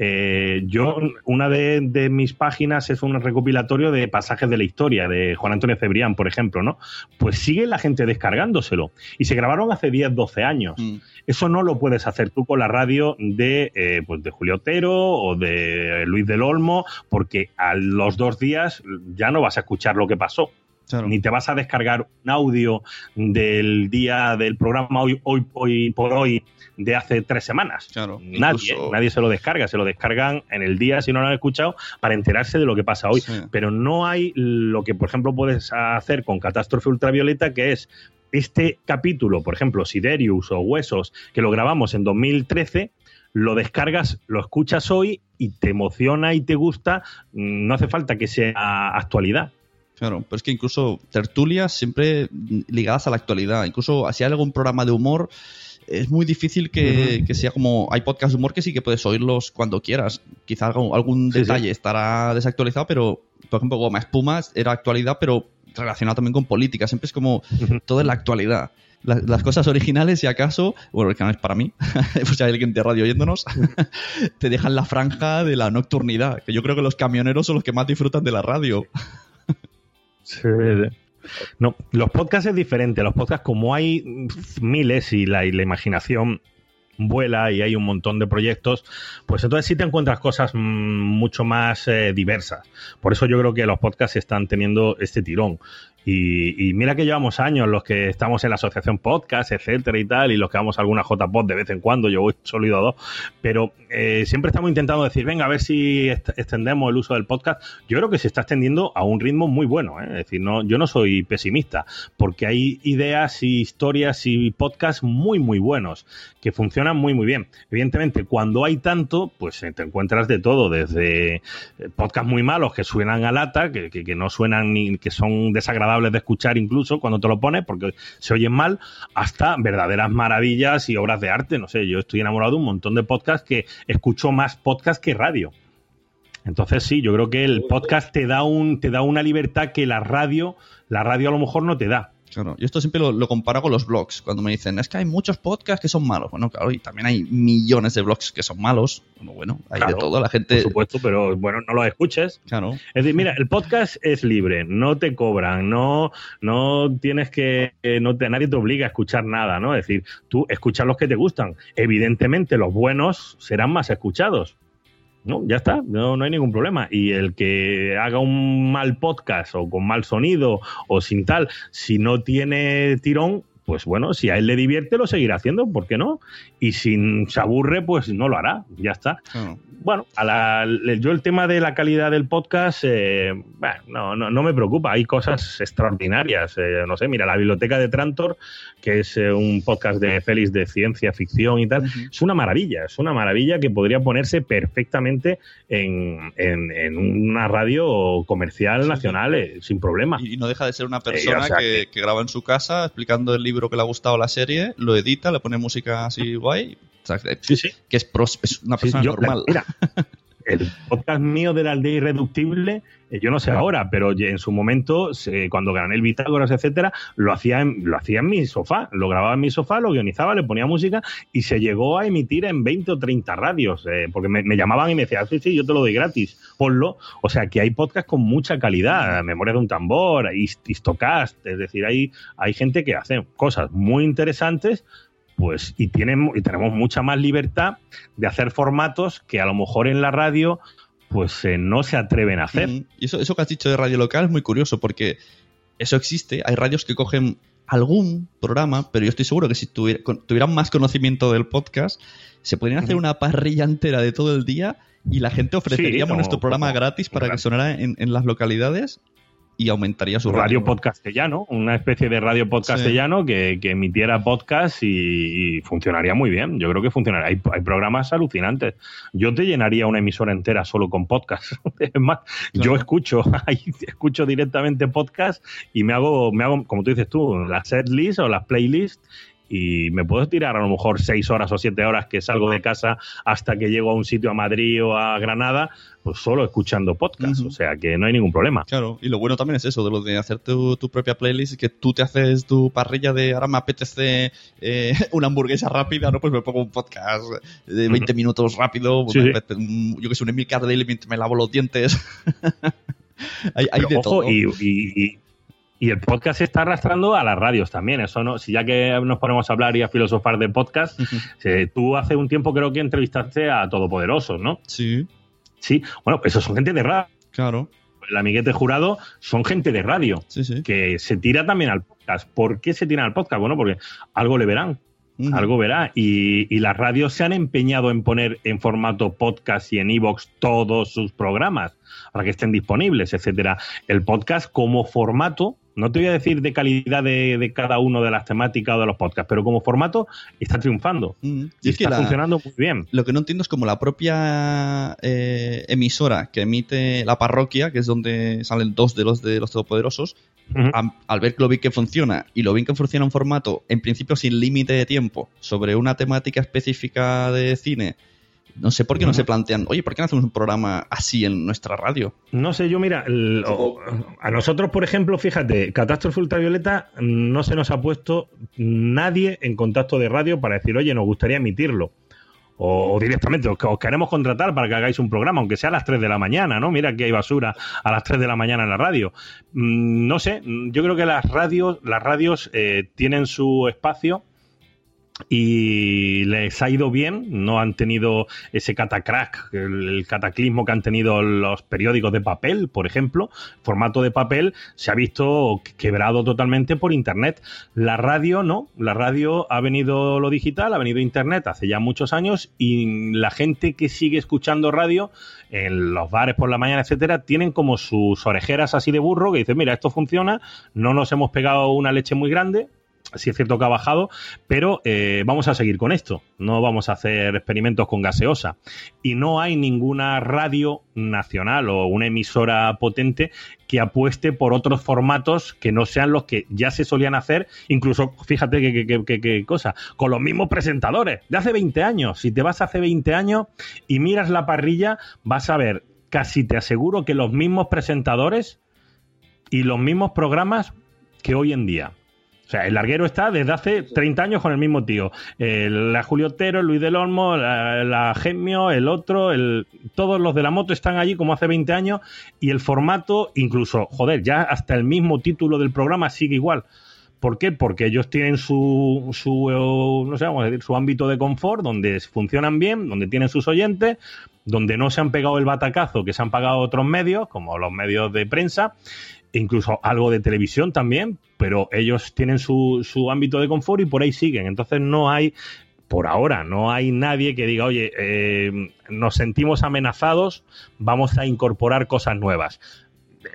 eh, yo, una de, de, mis páginas es un recopilatorio de pasajes de la historia de Juan Antonio Cebrián, por ejemplo, ¿no? Pues sigue la gente descargándoselo. Y se grabaron hace 10, 12 años. Mm. Eso no lo puedes hacer tú con la radio de, eh, pues de Julio Otero o de Luis del Olmo, porque a los dos días ya no vas a escuchar lo que pasó. Claro. Ni te vas a descargar un audio del día del programa hoy, hoy, hoy por hoy de hace tres semanas. Claro, nadie, incluso... nadie se lo descarga, se lo descargan en el día si no lo han escuchado para enterarse de lo que pasa hoy. Sí. Pero no hay lo que, por ejemplo, puedes hacer con Catástrofe Ultravioleta, que es este capítulo, por ejemplo, Siderius o Huesos, que lo grabamos en 2013, lo descargas, lo escuchas hoy y te emociona y te gusta, no hace falta que sea actualidad. Claro, pero es que incluso tertulias siempre ligadas a la actualidad. Incluso si hay algún programa de humor, es muy difícil que, uh -huh. que, sea como. Hay podcasts de humor que sí que puedes oírlos cuando quieras. Quizá algún, algún sí, detalle sí. estará desactualizado, pero por ejemplo, Goma Espuma era actualidad, pero relacionado también con política. Siempre es como uh -huh. todo en la actualidad. Las, las, cosas originales, si acaso, bueno, el canal es para mí, pues si hay alguien de radio oyéndonos, te dejan la franja de la nocturnidad, que yo creo que los camioneros son los que más disfrutan de la radio. No, los podcasts es diferente. Los podcasts, como hay miles y la, imaginación vuela y hay un montón de proyectos, pues entonces sí te encuentras cosas mucho más eh, diversas. Por eso yo creo que los podcasts están teniendo este tirón. Y, mira que llevamos años los que estamos en la asociación podcast, etcétera y tal, y los que vamos a alguna JPod de vez en cuando, yo voy solo ido a dos, pero eh, siempre estamos intentando decir, venga, a ver si extendemos el uso del podcast. Yo creo que se está extendiendo a un ritmo muy bueno, ¿eh? es decir, no, yo no soy pesimista, porque hay ideas y historias y podcasts muy, muy buenos, que funcionan muy, muy bien. Evidentemente, cuando hay tanto, pues te encuentras de todo, desde eh, podcasts muy malos que suenan a lata, que, que no suenan ni que son desagradables de escuchar incluso cuando te lo pones porque se oyen mal, hasta verdaderas maravillas y obras de arte. No sé, yo estoy enamorado de un montón de podcasts que escucho más podcast que radio. Entonces sí, yo creo que el podcast te da un te da una libertad que la radio la radio a lo mejor no te da. Claro, yo esto siempre lo, lo, comparo con los blogs. Cuando me dicen, es que hay muchos podcasts que son malos. Bueno, claro, y también hay millones de blogs que son malos. Bueno, bueno, hay claro, de todo. La gente. Por supuesto, pero bueno, no los escuches. Claro. Es decir, mira, el podcast es libre, no te cobran, no, no tienes que. Eh, no te, nadie te obliga a escuchar nada, ¿no? Es decir, tú escuchas los que te gustan. Evidentemente, los buenos serán más escuchados. No, ya está, no, no hay ningún problema. Y el que haga un mal podcast o con mal sonido o sin tal, si no tiene tirón, pues bueno, si a él le divierte, lo seguirá haciendo, ¿por qué no? Y si se aburre, pues no lo hará, ya está. Oh. Bueno, a la, yo el tema de la calidad del podcast, eh, bueno, no, no, no, me preocupa, hay cosas extraordinarias. Eh, no sé, mira, la biblioteca de Trantor, que es eh, un podcast de Félix de ciencia ficción y tal, uh -huh. es una maravilla, es una maravilla que podría ponerse perfectamente en, en, en una radio comercial sí, nacional sí. sin problema. Y no deja de ser una persona o sea, que, que, que graba en su casa explicando el libro que le ha gustado la serie, lo edita, le pone música así guay. O sea, sí, sí. Que es, pros, es una persona sí, yo, normal. La, mira, el podcast mío de la aldea irreductible, eh, yo no sé ahora, pero en su momento, cuando gané el Bitágoras, etcétera, lo hacía, en, lo hacía en mi sofá, lo grababa en mi sofá, lo guionizaba, le ponía música y se llegó a emitir en 20 o 30 radios, eh, porque me, me, llamaban y me decían, sí, sí, yo te lo doy gratis, ponlo. O sea, que hay podcasts con mucha calidad, Memoria de un tambor, Histocast, es decir, hay, hay gente que hace cosas muy interesantes pues y, tienen, y tenemos mucha más libertad de hacer formatos que a lo mejor en la radio pues eh, no se atreven a hacer. Y eso, eso que has dicho de radio local es muy curioso porque eso existe, hay radios que cogen algún programa, pero yo estoy seguro que si tuviera, tuvieran más conocimiento del podcast, se podrían hacer una parrilla entera de todo el día y la gente ofreceríamos sí, no, nuestro programa gratis para claro. que sonara en, en, las localidades y aumentaría su radio. radio podcastellano, una especie de radio podcastellano sí. que, que, emitiera podcast y, y, funcionaría muy bien. Yo creo que funcionaría. Hay, hay, programas alucinantes. Yo te llenaría una emisora entera solo con podcast. es más, claro. yo escucho, escucho directamente podcast y me hago, me hago, como tú dices tú, las setlist o las playlists y me puedo tirar a lo mejor seis horas o siete horas que salgo de casa hasta que llego a un sitio a Madrid o a Granada, pues solo escuchando podcast, uh -huh. o sea que no hay ningún problema. Claro, y lo bueno también es eso, de lo de hacer tu, tu propia playlist, que tú te haces tu parrilla de ahora me apetece eh, una hamburguesa rápida, ¿no? Pues me pongo un podcast de 20 uh -huh. minutos rápido, sí, sí. yo que sé, un Emil mientras me lavo los dientes. hay, hay de ojo, todo. Y, y, y y el podcast se está arrastrando a las radios también. Eso no, si ya que nos ponemos a hablar y a filosofar de podcast, uh -huh. tú hace un tiempo creo que entrevistaste a Todopoderosos, ¿no? Sí. Sí, bueno, esos son gente de radio. Claro. El amiguete jurado son gente de radio sí, sí. que se tira también al podcast. ¿Por qué se tiran al podcast? Bueno, porque algo le verán. Uh -huh. Algo verá. Y, y, las radios se han empeñado en poner en formato podcast y en iVoox todos sus programas para que estén disponibles, etcétera. El podcast como formato no te voy a decir de calidad de, de, cada uno de las temáticas o de los podcasts, pero como formato está triunfando. Mm. Y, y está la, funcionando muy bien. Lo que no entiendo es como la propia eh, emisora que emite la parroquia, que es donde salen dos de los de los todopoderosos, uh -huh. a, al ver lo bien que funciona y lo bien que funciona un formato, en principio sin límite de tiempo, sobre una temática específica de cine no sé por qué no se plantean, oye, ¿por qué no hacemos un programa así en nuestra radio? No sé, yo mira, el, o, a nosotros, por ejemplo, fíjate, Catástrofe Ultravioleta no se nos ha puesto nadie en contacto de radio para decir, oye, nos gustaría emitirlo. O, o, directamente, os, os, queremos contratar para que hagáis un programa, aunque sea a las 3 de la mañana, ¿no? Mira que hay basura a las 3 de la mañana en la radio. Mm, no sé, yo creo que las radios, las radios eh, tienen su espacio y les ha ido bien, no han tenido ese catacrack, el, cataclismo que han tenido los periódicos de papel, por ejemplo, formato de papel se ha visto quebrado totalmente por internet. La radio no, la radio ha venido lo digital, ha venido internet hace ya muchos años y la gente que sigue escuchando radio en los bares por la mañana, etcétera, tienen como sus orejeras así de burro que dicen, mira, esto funciona, no nos hemos pegado una leche muy grande, sí es cierto que ha bajado, pero eh, vamos a seguir con esto. No vamos a hacer experimentos con gaseosa. Y no hay ninguna radio nacional o una emisora potente que apueste por otros formatos que no sean los que ya se solían hacer, incluso, fíjate qué cosa, con los mismos presentadores de hace 20 años. Si te vas hace 20 años y miras la parrilla, vas a ver, casi te aseguro que los mismos presentadores y los mismos programas que hoy en día. O sea, el larguero está desde hace 30 años con el mismo tío. El, la Julio Otero, el Luis del Olmo, la, la Gemio, el otro, el, todos los de la moto están allí como hace 20 años y el formato, incluso, joder, ya hasta el mismo título del programa sigue igual. ¿Por qué? Porque ellos tienen su, su, no sé, vamos a decir, su ámbito de confort, donde funcionan bien, donde tienen sus oyentes, donde no se han pegado el batacazo que se han pagado otros medios, como los medios de prensa, incluso algo de televisión también, pero ellos tienen su, su ámbito de confort y por ahí siguen. Entonces no hay, por ahora, no hay nadie que diga, oye, eh, nos sentimos amenazados, vamos a incorporar cosas nuevas.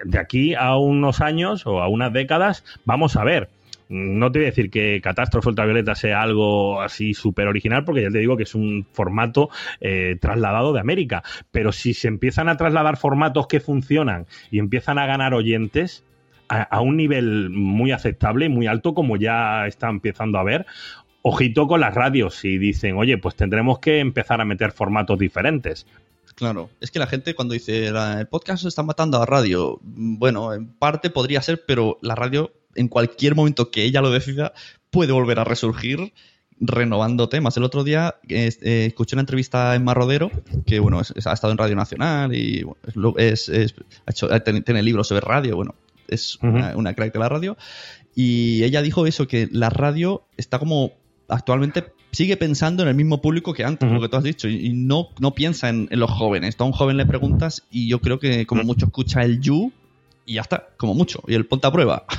De aquí a unos años o a unas décadas, vamos a ver. No te voy a decir que Catástrofe Ultravioleta sea algo así súper original, porque ya te digo que es un formato eh, trasladado de América. Pero si se empiezan a trasladar formatos que funcionan y empiezan a ganar oyentes, a, un nivel muy aceptable muy alto, como ya está empezando a ver. Ojito con las radios y dicen, oye, pues tendremos que empezar a meter formatos diferentes. Claro, es que la gente cuando dice el podcast está matando a radio, bueno, en parte podría ser, pero la radio en cualquier momento que ella lo decida puede volver a resurgir renovando temas. El otro día eh, escuché una entrevista en Marrodero, que bueno, es, es, ha estado en Radio Nacional y bueno, es, ha hecho, tiene libros sobre radio, bueno, es uh -huh. una, una crack de la radio. Y ella dijo eso, que la radio está como actualmente sigue pensando en el mismo público que antes, uh -huh. lo que tú has dicho, y, y no, no piensa en, en, los jóvenes. A un joven le preguntas y yo creo que como mucho escucha el you y ya está, como mucho, y el ponte a prueba.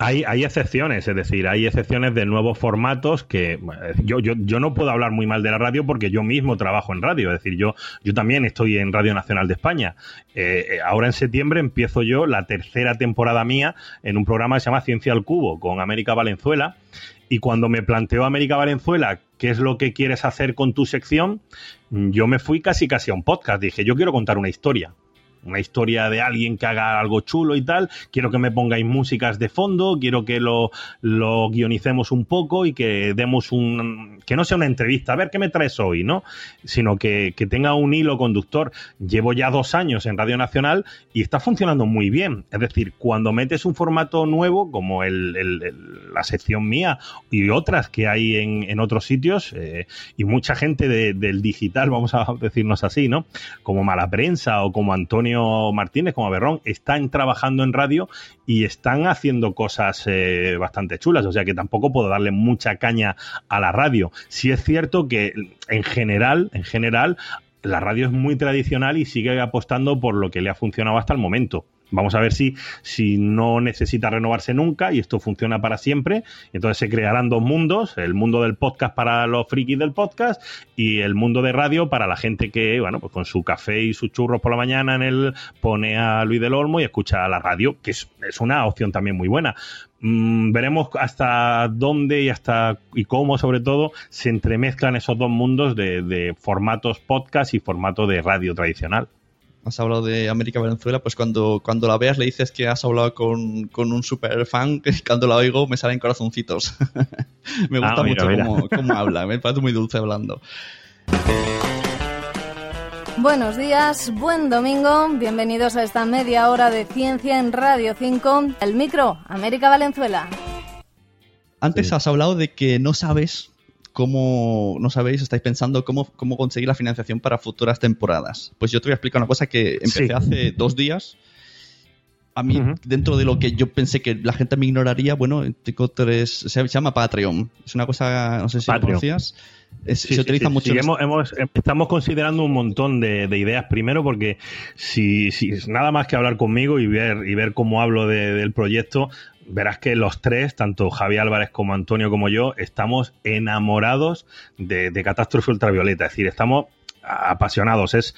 Hay, hay, excepciones, es decir, hay excepciones de nuevos formatos que yo, yo, yo, no puedo hablar muy mal de la radio porque yo mismo trabajo en radio, es decir, yo, yo también estoy en Radio Nacional de España. Eh, ahora en septiembre empiezo yo la tercera temporada mía en un programa que se llama Ciencia al Cubo con América Valenzuela y cuando me planteó América Valenzuela qué es lo que quieres hacer con tu sección, yo me fui casi casi a un podcast, dije yo quiero contar una historia una historia de alguien que haga algo chulo y tal. Quiero que me pongáis músicas de fondo, quiero que lo, lo guionicemos un poco y que demos un. que no sea una entrevista, a ver qué me traes hoy, ¿no? Sino que, que tenga un hilo conductor. Llevo ya dos años en Radio Nacional y está funcionando muy bien. Es decir, cuando metes un formato nuevo, como el, la sección mía y otras que hay en, en otros sitios, eh, y mucha gente de, del digital, vamos a decirnos así, ¿no? Como Mala Prensa o como Antonio Martínez, como Berrón, están trabajando en radio y están haciendo cosas eh, bastante chulas. O sea que tampoco puedo darle mucha caña a la radio. Sí es cierto que en general, en general, la radio es muy tradicional y sigue apostando por lo que le ha funcionado hasta el momento. Vamos a ver si, si no necesita renovarse nunca y esto funciona para siempre. Entonces se crearán dos mundos, el mundo del podcast para los frikis del podcast y el mundo de radio para la gente que, bueno, pues con su café y sus churros por la mañana en el pone a Luis del Olmo y escucha la radio, que es, es una opción también muy buena. Mm, veremos hasta dónde y hasta y cómo sobre todo se entremezclan esos dos mundos de, de formatos podcast y formato de radio tradicional has hablado de América Venezuela, pues cuando, cuando la veas le dices que has hablado con, con un super fan, que cuando la oigo me salen corazoncitos. me gusta ah, mira, mucho mira. Cómo, cómo, habla, me parece muy dulce hablando. Buenos días, buen domingo, bienvenidos a esta media hora de ciencia en Radio 5, el micro, América Valenzuela. Antes sí. has hablado de que no sabes cómo, no sabéis, estáis pensando cómo, cómo conseguir la financiación para futuras temporadas. Pues yo te voy a explicar una cosa que empecé sí. hace dos días. A mí, uh -huh. dentro de lo que yo pensé que la gente me ignoraría, bueno, tengo tres, se llama Patreon. Es una cosa, no sé si lo conocías. Es, sí, se utiliza sí, mucho. Hemos, hemos, estamos considerando un montón de, de, ideas. Primero, porque si, si nada más que hablar conmigo y ver, y ver cómo hablo de, del proyecto, verás que los tres, tanto Javi Álvarez como Antonio como yo, estamos enamorados de, de Catástrofe Ultravioleta. Es decir, estamos apasionados. Es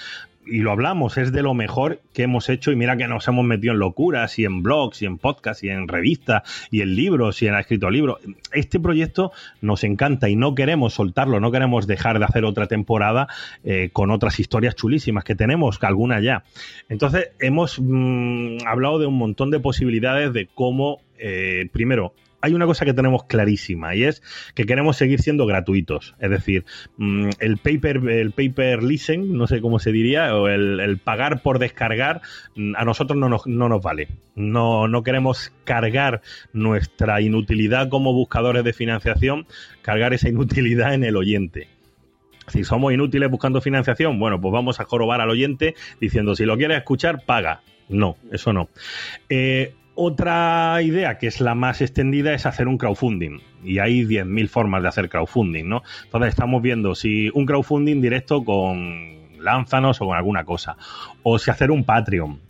y lo hablamos, es de lo mejor que hemos hecho y mira que nos hemos metido en locuras y en blogs y en podcasts y en revistas y en libros y en escrito libros. Este proyecto nos encanta y no queremos soltarlo, no queremos dejar de hacer otra temporada eh, con otras historias chulísimas que tenemos, que alguna ya. Entonces hemos mmm, hablado de un montón de posibilidades de cómo eh, primero, hay una cosa que tenemos clarísima y es que queremos seguir siendo gratuitos. Es decir, mm, el paper, el paper listen, no sé cómo se diría, o el, pagar por descargar, mm, a nosotros no nos, no nos vale. No, no queremos cargar nuestra inutilidad como buscadores de financiación, cargar esa inutilidad en el oyente. Si somos inútiles buscando financiación, bueno, pues vamos a jorobar al oyente diciendo si lo quieres escuchar, paga. No, eso no. Eh, otra idea, que es la más extendida, es hacer un crowdfunding. Y hay 10.000 formas de hacer crowdfunding, ¿no? Entonces estamos viendo si un crowdfunding directo con Lánzanos o con alguna cosa. O si hacer un Patreon.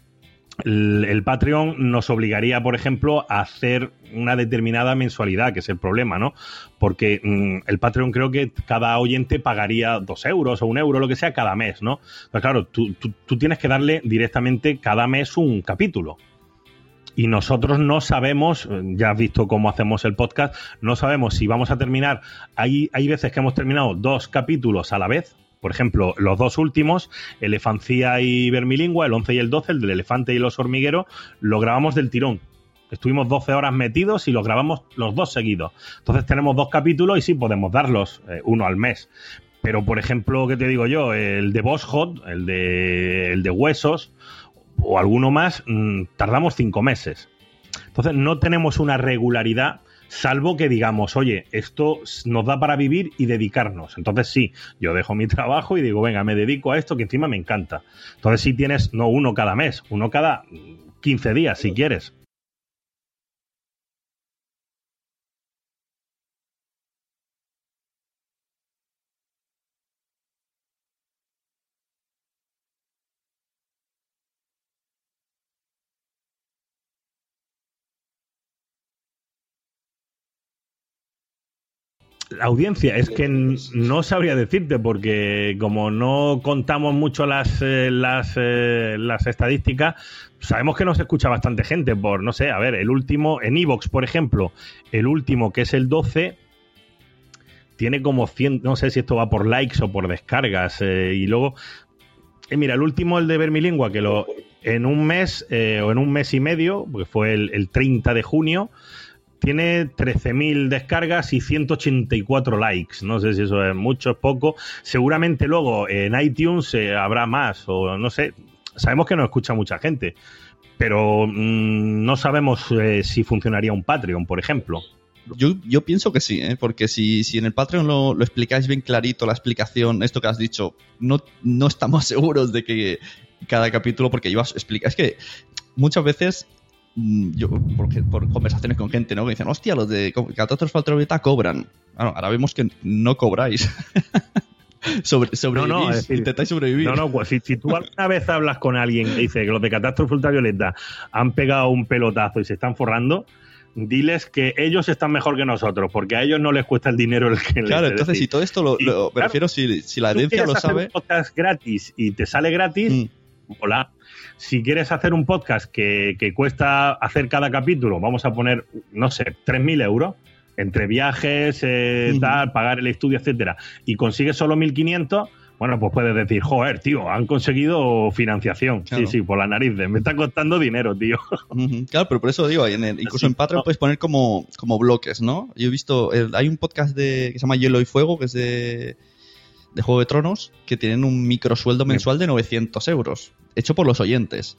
El, Patreon nos obligaría, por ejemplo, a hacer una determinada mensualidad, que es el problema, ¿no? Porque mm, el Patreon creo que cada oyente pagaría dos euros o un euro, lo que sea, cada mes, ¿no? Pero claro, tú, tú- tú tienes que darle directamente cada mes un capítulo y nosotros no sabemos, eh, ya has visto cómo hacemos el podcast, no sabemos si vamos a terminar. Hay, hay veces que hemos terminado dos capítulos a la vez. Por ejemplo, los dos últimos, Elefancía y Vermilingua, el 11 y el 12, el del elefante y los hormigueros, lo grabamos del tirón. Estuvimos 12 horas metidos y los grabamos los dos seguidos. Entonces tenemos dos capítulos y sí podemos darlos eh, uno al mes. Pero, por ejemplo, ¿qué te digo yo? El de Boss Hot, el de, el de Huesos, o alguno más, mm, tardamos cinco meses. Entonces no tenemos una regularidad, salvo que digamos, oye, esto nos da para vivir y dedicarnos. Entonces sí, yo dejo mi trabajo y digo, venga, me dedico a esto que encima me encanta. Entonces sí tienes, no uno cada mes, uno cada mm, 15 días, si quieres. La audiencia, es que no sabría decirte porque como no contamos mucho las, eh, las, eh, las estadísticas, sabemos que nos escucha bastante gente por, no sé, a ver, el último, en Evox, por ejemplo, el último que es el 12, tiene como 100, no sé si esto va por likes o por descargas, eh, y luego, eh, mira, el último, el de Vermilingua, que lo en un mes eh, o en un mes y medio, porque fue el, el 30 de junio, tiene 13.000 descargas y 184 likes. No sé si eso es mucho, es poco. Seguramente luego en iTunes eh, habrá más o no sé. Sabemos que nos escucha mucha gente, pero mm, no sabemos eh, si funcionaría un Patreon, por ejemplo. Yo, yo pienso que sí, ¿eh? porque si, si en el Patreon lo, explicáis bien clarito, la explicación, esto que has dicho, no, no estamos seguros de que cada capítulo, porque ibas a explicar. Es que muchas veces, yo, porque, por conversaciones con gente, ¿no? Que dicen, hostia, los de Catástrofe Ultravioleta cobran. Bueno, ahora vemos que no cobráis. Sobre, sobrevivís, es decir, intentáis sobrevivir. No, no, pues si, si tú alguna vez hablas con alguien que dice que los de Catástrofe Ultravioleta han pegado un pelotazo y se están forrando, diles que ellos están mejor que nosotros, porque a ellos no les cuesta el dinero el que les Claro, es entonces decir, si todo esto lo, y, lo- me claro, refiero, si, si la quieres lo hacer sabe, podcast gratis y te sale gratis, Mm. hola. Si quieres hacer un podcast que, que cuesta hacer cada capítulo, vamos a poner, no sé, 3.000 euros, entre viajes, eh, tal, pagar el estudio, etcétera, y consigues solo 1.500, bueno, pues puedes decir, joder, tío, han conseguido financiación. Claro. Sí, sí, por la nariz, me está costando dinero, tío. Claro, pero por eso digo, en el- incluso en Patreon puedes poner como, como bloques, ¿no? Yo he visto, el- hay un podcast de, que se llama Hielo y Fuego, que es de, de Juego de Tronos, que tienen un microsueldo mensual de 900 euros, hecho por los oyentes.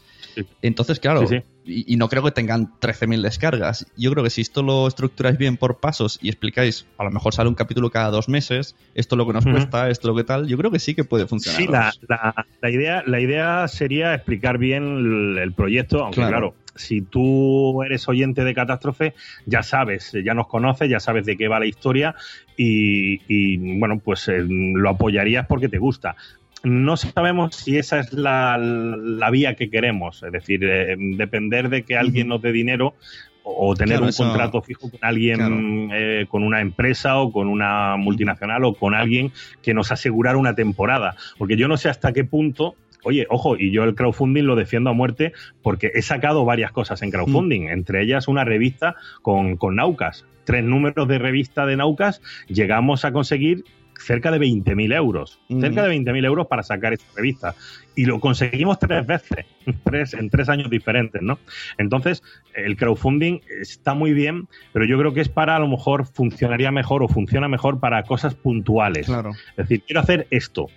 Entonces, claro, Sí, sí. Y, y no creo que tengan 13.000 descargas. Yo creo que si esto lo estructuráis bien por pasos y explicáis, a lo mejor sale un capítulo cada dos meses, esto es lo que nos cuesta, esto es lo que tal, yo creo que sí que puede funcionar. Sí, la, la- la idea, la idea sería explicar bien el, el proyecto, aunque Claro. claro. Si tú eres oyente de Catástrofe, ya sabes, ya nos conoces, ya sabes de qué va la historia y, y, bueno, pues eh, lo apoyarías porque te gusta. No sabemos si esa es la, la vía que queremos, es decir, eh, depender de que alguien nos dé dinero o tener Claro, un eso- contrato fijo con alguien, Claro. eh, con una empresa o con una multinacional o con alguien que nos asegurara una temporada. Porque yo no sé hasta qué punto, oye, ojo, y yo el crowdfunding lo defiendo a muerte porque he sacado varias cosas en crowdfunding, entre ellas una revista con, con Naucas. Tres números de revista de Naucas llegamos a conseguir cerca de 20.000 euros. Cerca de 20.000 euros para sacar esta revista. Y lo conseguimos tres veces, tres, en tres años diferentes, ¿no? Entonces, el crowdfunding está muy bien, pero yo creo que es para, a lo mejor, funcionaría mejor o funciona mejor para cosas puntuales. Claro. Es decir, quiero hacer esto.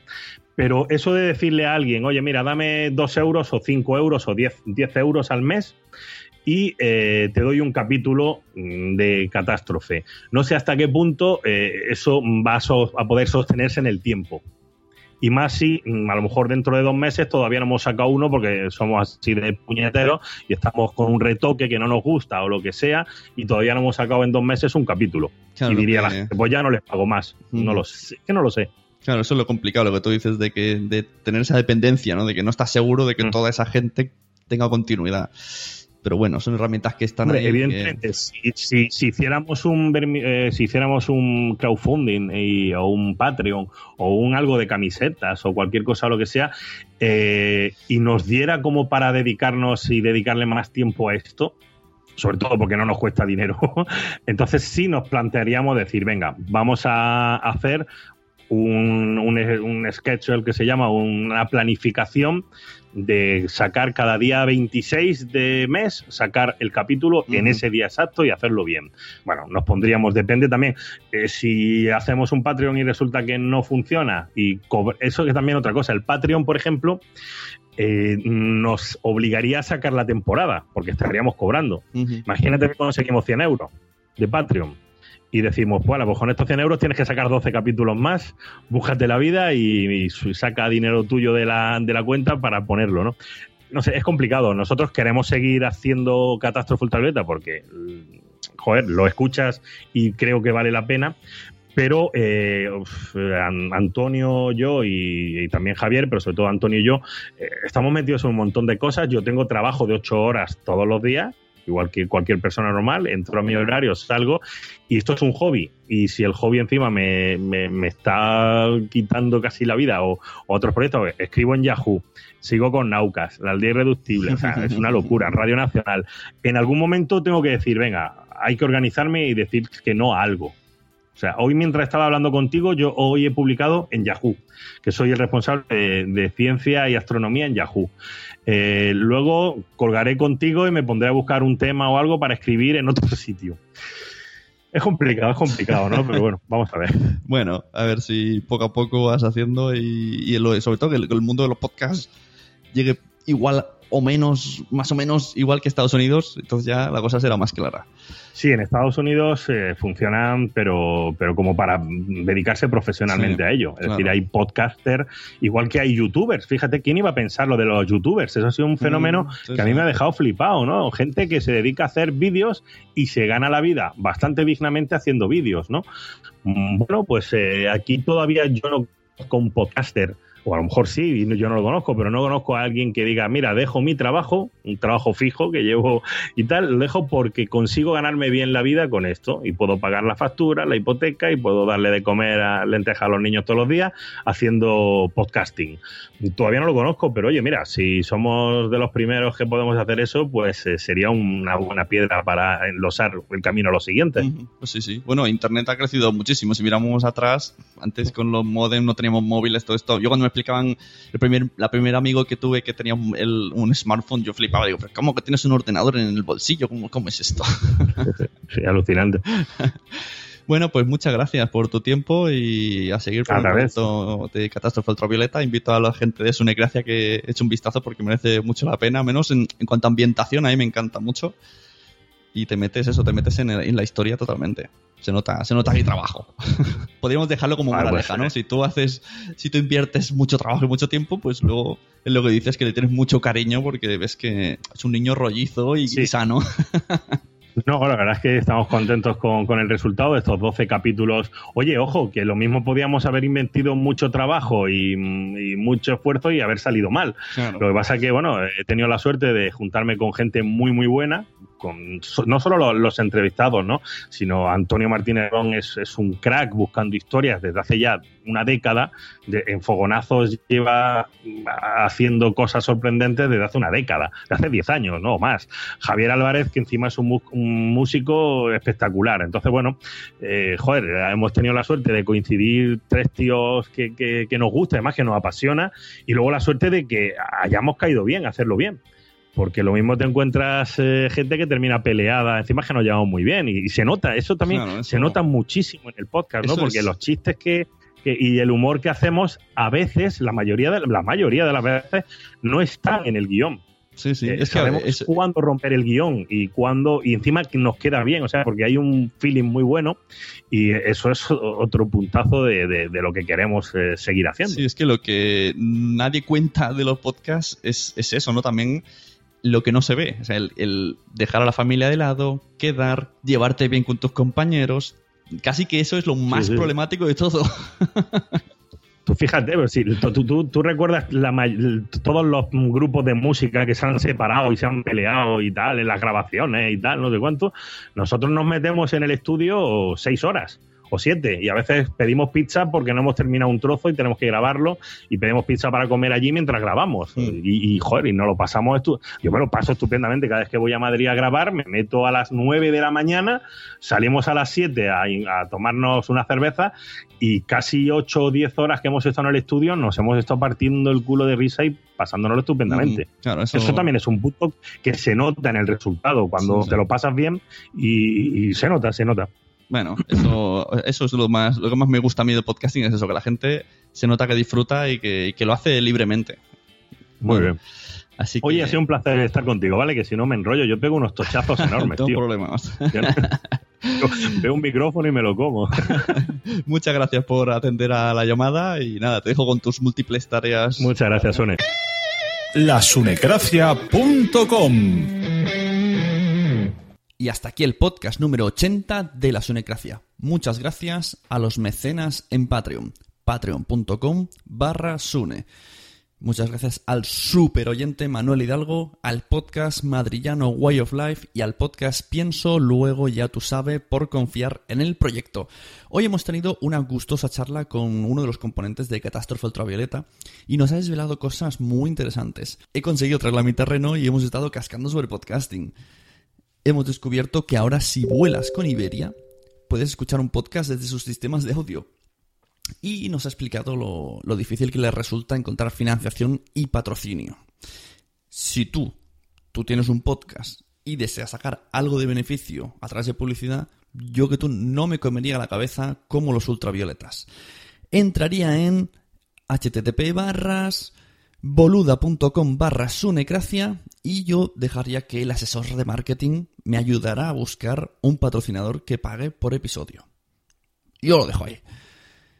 Pero eso de decirle a alguien, oye, mira, dame dos euros o cinco euros o 10, 10 euros al mes y eh, te doy un capítulo mm, de catástrofe. No sé hasta qué punto eh, eso va a, so- a poder sostenerse en el tiempo. Y más si mm, a lo mejor dentro de dos meses todavía no hemos sacado uno porque somos así de puñeteros y estamos con un retoque que no nos gusta o lo que sea y todavía no hemos sacado en dos meses un capítulo. Claro, y diría que- la gente, pues ya no les pago más. No lo sé, es que no lo sé. Claro, eso es lo complicado, lo que tú dices de que de tener esa dependencia, ¿no? De que no estás seguro de que Mm. toda esa gente tenga continuidad. Pero bueno, son herramientas que están Hombre, ahí. evidentemente, si, si- si hiciéramos un eh, si hiciéramos un crowdfunding y- o un Patreon o un algo de camisetas o cualquier cosa o lo que sea eh, y nos diera como para dedicarnos y dedicarle más tiempo a esto sobre todo porque no nos cuesta dinero entonces sí nos plantearíamos decir venga vamos a hacer un, un, un schedule que se llama una planificación de sacar cada día 26 de mes, sacar el capítulo en ese día exacto y hacerlo bien. Bueno, nos pondríamos, depende también, eh, si hacemos un Patreon y resulta que no funciona, y eso que también otra cosa, el Patreon, por ejemplo, eh, nos obligaría a sacar la temporada, porque estaríamos cobrando. Imagínate que conseguimos 100 euros de Patreon y decimos, pues con estos 100 euros tienes que sacar 12 capítulos más, búscate la vida y, saca dinero tuyo de la, de la cuenta para ponerlo, ¿no? No sé, es complicado. Nosotros queremos seguir haciendo Catástrofe Ultravioleta porque, mm, joder, lo escuchas y creo que vale la pena. Pero eh, Antonio, yo y, y también Javier, pero sobre todo Antonio y yo, eh, estamos metidos en un montón de cosas. Yo tengo trabajo de ocho horas todos los días, igual que cualquier persona normal. Entro a mi horario, salgo y esto es un hobby. Y si el hobby encima me, me- me está quitando casi la vida o, o otros proyectos, escribo en Yahoo, sigo con Naucas, la aldea irreductible, o sea, es una locura, Radio Nacional. En algún momento tengo que decir, venga, hay que organizarme y decir que no a algo. O sea, hoy mientras estaba hablando contigo, yo hoy he publicado en Yahoo, que soy el responsable de, ciencia y astronomía en Yahoo. Eh, luego colgaré contigo y me pondré a buscar un tema o algo para escribir en otro sitio. Es complicado, es complicado, ¿no? Pero bueno, vamos a ver. Bueno, a ver si poco a poco vas haciendo y, sobre todo que el, que el mundo de los podcasts llegue igual o menos, más o menos igual que Estados Unidos, entonces ya la cosa será más clara. Sí, en Estados Unidos eh, funcionan, pero, pero como para dedicarse profesionalmente Sí, a ello. Es claro. decir, hay podcaster, igual que hay youtubers. Fíjate, ¿quién iba a pensar lo de los youtubers? Eso ha sido un fenómeno Mm, sí, que a mí me ha dejado flipado, ¿no? Gente que se dedica a hacer vídeos y se gana la vida bastante dignamente haciendo vídeos, ¿no? Mm, Bueno, pues eh, aquí todavía yo no un podcaster, o a lo mejor sí, yo no lo conozco, pero no conozco a alguien que diga, mira, dejo mi trabajo, un trabajo fijo que llevo y tal, lo dejo porque consigo ganarme bien la vida con esto y puedo pagar la factura, la hipoteca y puedo darle de comer a lentejas a los niños todos los días haciendo podcasting. Todavía no lo conozco, pero oye, mira, si somos de los primeros que podemos hacer eso, pues eh, sería una buena piedra para enlosar el camino a lo siguiente. Pues sí, sí. Bueno, Internet ha crecido muchísimo. Si miramos atrás, antes con los modems no teníamos móviles, todo esto. Yo cuando me explicaban el primer, la primer amigo que tuve que tenía un, smartphone, yo flipaba. Digo, ¿pero cómo que tienes un ordenador en el bolsillo? ¿Cómo, cómo es esto? Sí, alucinante. Bueno, pues muchas gracias por tu tiempo y a seguir por el proyecto de Catástrofe Ultravioleta. Invito a la gente de Sunecracia que eche un vistazo porque merece mucho la pena, menos en, en cuanto a ambientación, a mí me encanta mucho. Y te metes eso, te metes en, el- en la historia totalmente. Se nota, se nota que hay trabajo. Podríamos dejarlo como Vale, moraleja, pues, ¿no? Si tú haces, si tú inviertes mucho trabajo y mucho tiempo, pues luego es lo que dices que le tienes mucho cariño porque ves que es un niño rollizo y, y sano. No, la verdad es que estamos contentos con, con el resultado de estos 12 capítulos. Oye, ojo, que lo mismo podíamos haber invertido mucho trabajo y, y mucho esfuerzo y haber salido mal. Claro. Lo que pasa es que, bueno, he tenido la suerte de juntarme con gente muy, muy buena, con no solo los, entrevistados, ¿no? Sino Antonio Martínez es, es un crack buscando historias desde hace ya una década. De, en Fogonazos lleva haciendo cosas sorprendentes desde hace una década, de hace 10 años, no más. Javier Álvarez, que encima es un, un músico espectacular. Entonces, bueno, eh, joder, hemos tenido la suerte de coincidir tres tíos que, que, que nos gusta, además que nos apasiona, y luego la suerte de que hayamos caído bien, hacerlo bien. Porque lo mismo te encuentras eh, gente que termina peleada, encima que nos llevamos muy bien, y, y se nota, eso también Claro, se nota muchísimo en el podcast, ¿no? Eso Porque es- los chistes que, que- y el humor que hacemos, a veces, la mayoría de, la mayoría de las veces, no están en el guion. Sí, sí. Eh, es que es- cuándo romper el guion y cuándo y encima nos queda bien, o sea, porque hay un feeling muy bueno y eso es otro puntazo de, de- de lo que queremos eh, seguir haciendo. Sí, es que lo que nadie cuenta de los podcasts es, es eso, ¿no? También lo que no se ve. O sea, el, el dejar a la familia de lado, quedar, llevarte bien con tus compañeros. Casi que eso es lo más sí. problemático de todo. Tú fíjate, pero si tú, tú- tú- tú recuerdas la todos los grupos de música que se han separado y se han peleado y tal, en las grabaciones y tal, no sé cuánto. Nosotros nos metemos en el estudio seis horas o siete y a veces pedimos pizza porque no hemos terminado un trozo y tenemos que grabarlo y pedimos pizza para comer allí mientras grabamos. Y, y, joder, y no lo pasamos. estu- Yo me lo paso estupendamente cada vez que voy a Madrid a grabar, me meto a las nueve de la mañana, salimos a las siete a, a tomarnos una cerveza y casi 8 o 10 horas que hemos estado en el estudio nos hemos estado partiendo el culo de risa y pasándonos estupendamente. Claro, eso- también es un punto que se nota en el resultado cuando Sí, sí. te lo pasas bien y, y se nota, se nota. Bueno, eso, eso es lo más, lo que más me gusta a mí del podcasting, es eso, que la gente se nota que disfruta y que, y que lo hace libremente. Muy Bueno, bien. Así que... Oye, ha sido un placer estar contigo, ¿vale? Que si no me enrollo, yo pego unos tochazos enormes, No tío. problemas. Yo, yo veo un micrófono y me lo como. Muchas gracias por atender a la llamada y nada, te dejo con tus múltiples tareas. Muchas gracias, Sone. lasunecracia.com Y hasta aquí el podcast número 80 de la Sunecracia. Muchas gracias a los mecenas en Patreon. Patreon.com barra Sune. Muchas gracias al super oyente Manuel Hidalgo, al podcast madrillano Way of Life y al podcast Pienso, luego ya tú sabes, por confiar en el proyecto. Hoy hemos tenido una gustosa charla con uno de los componentes de Catástrofe Ultravioleta y nos ha desvelado cosas muy interesantes. He conseguido traerla a mi terreno y hemos estado cascando sobre podcasting hemos descubierto que ahora si vuelas con Iberia, puedes escuchar un podcast desde sus sistemas de audio. Y nos ha explicado lo, difícil que le resulta encontrar financiación y patrocinio. Si tú, tú tienes un podcast y deseas sacar algo de beneficio a través de publicidad, yo que tú no me comería la cabeza como los ultravioletas. Entraría en http barras boluda.com barra sunecracia y yo dejaría que el asesor de marketing me ayudará a buscar un patrocinador que pague por episodio. Yo lo dejo ahí.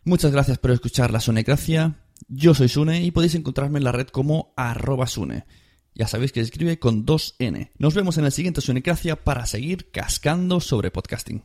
Muchas gracias por escuchar la Sunecracia. Yo soy Sune y podéis encontrarme en la red como arroba Sune. Ya sabéis que se escribe con dos N. Nos vemos en el siguiente Sunecracia para seguir cascando sobre podcasting.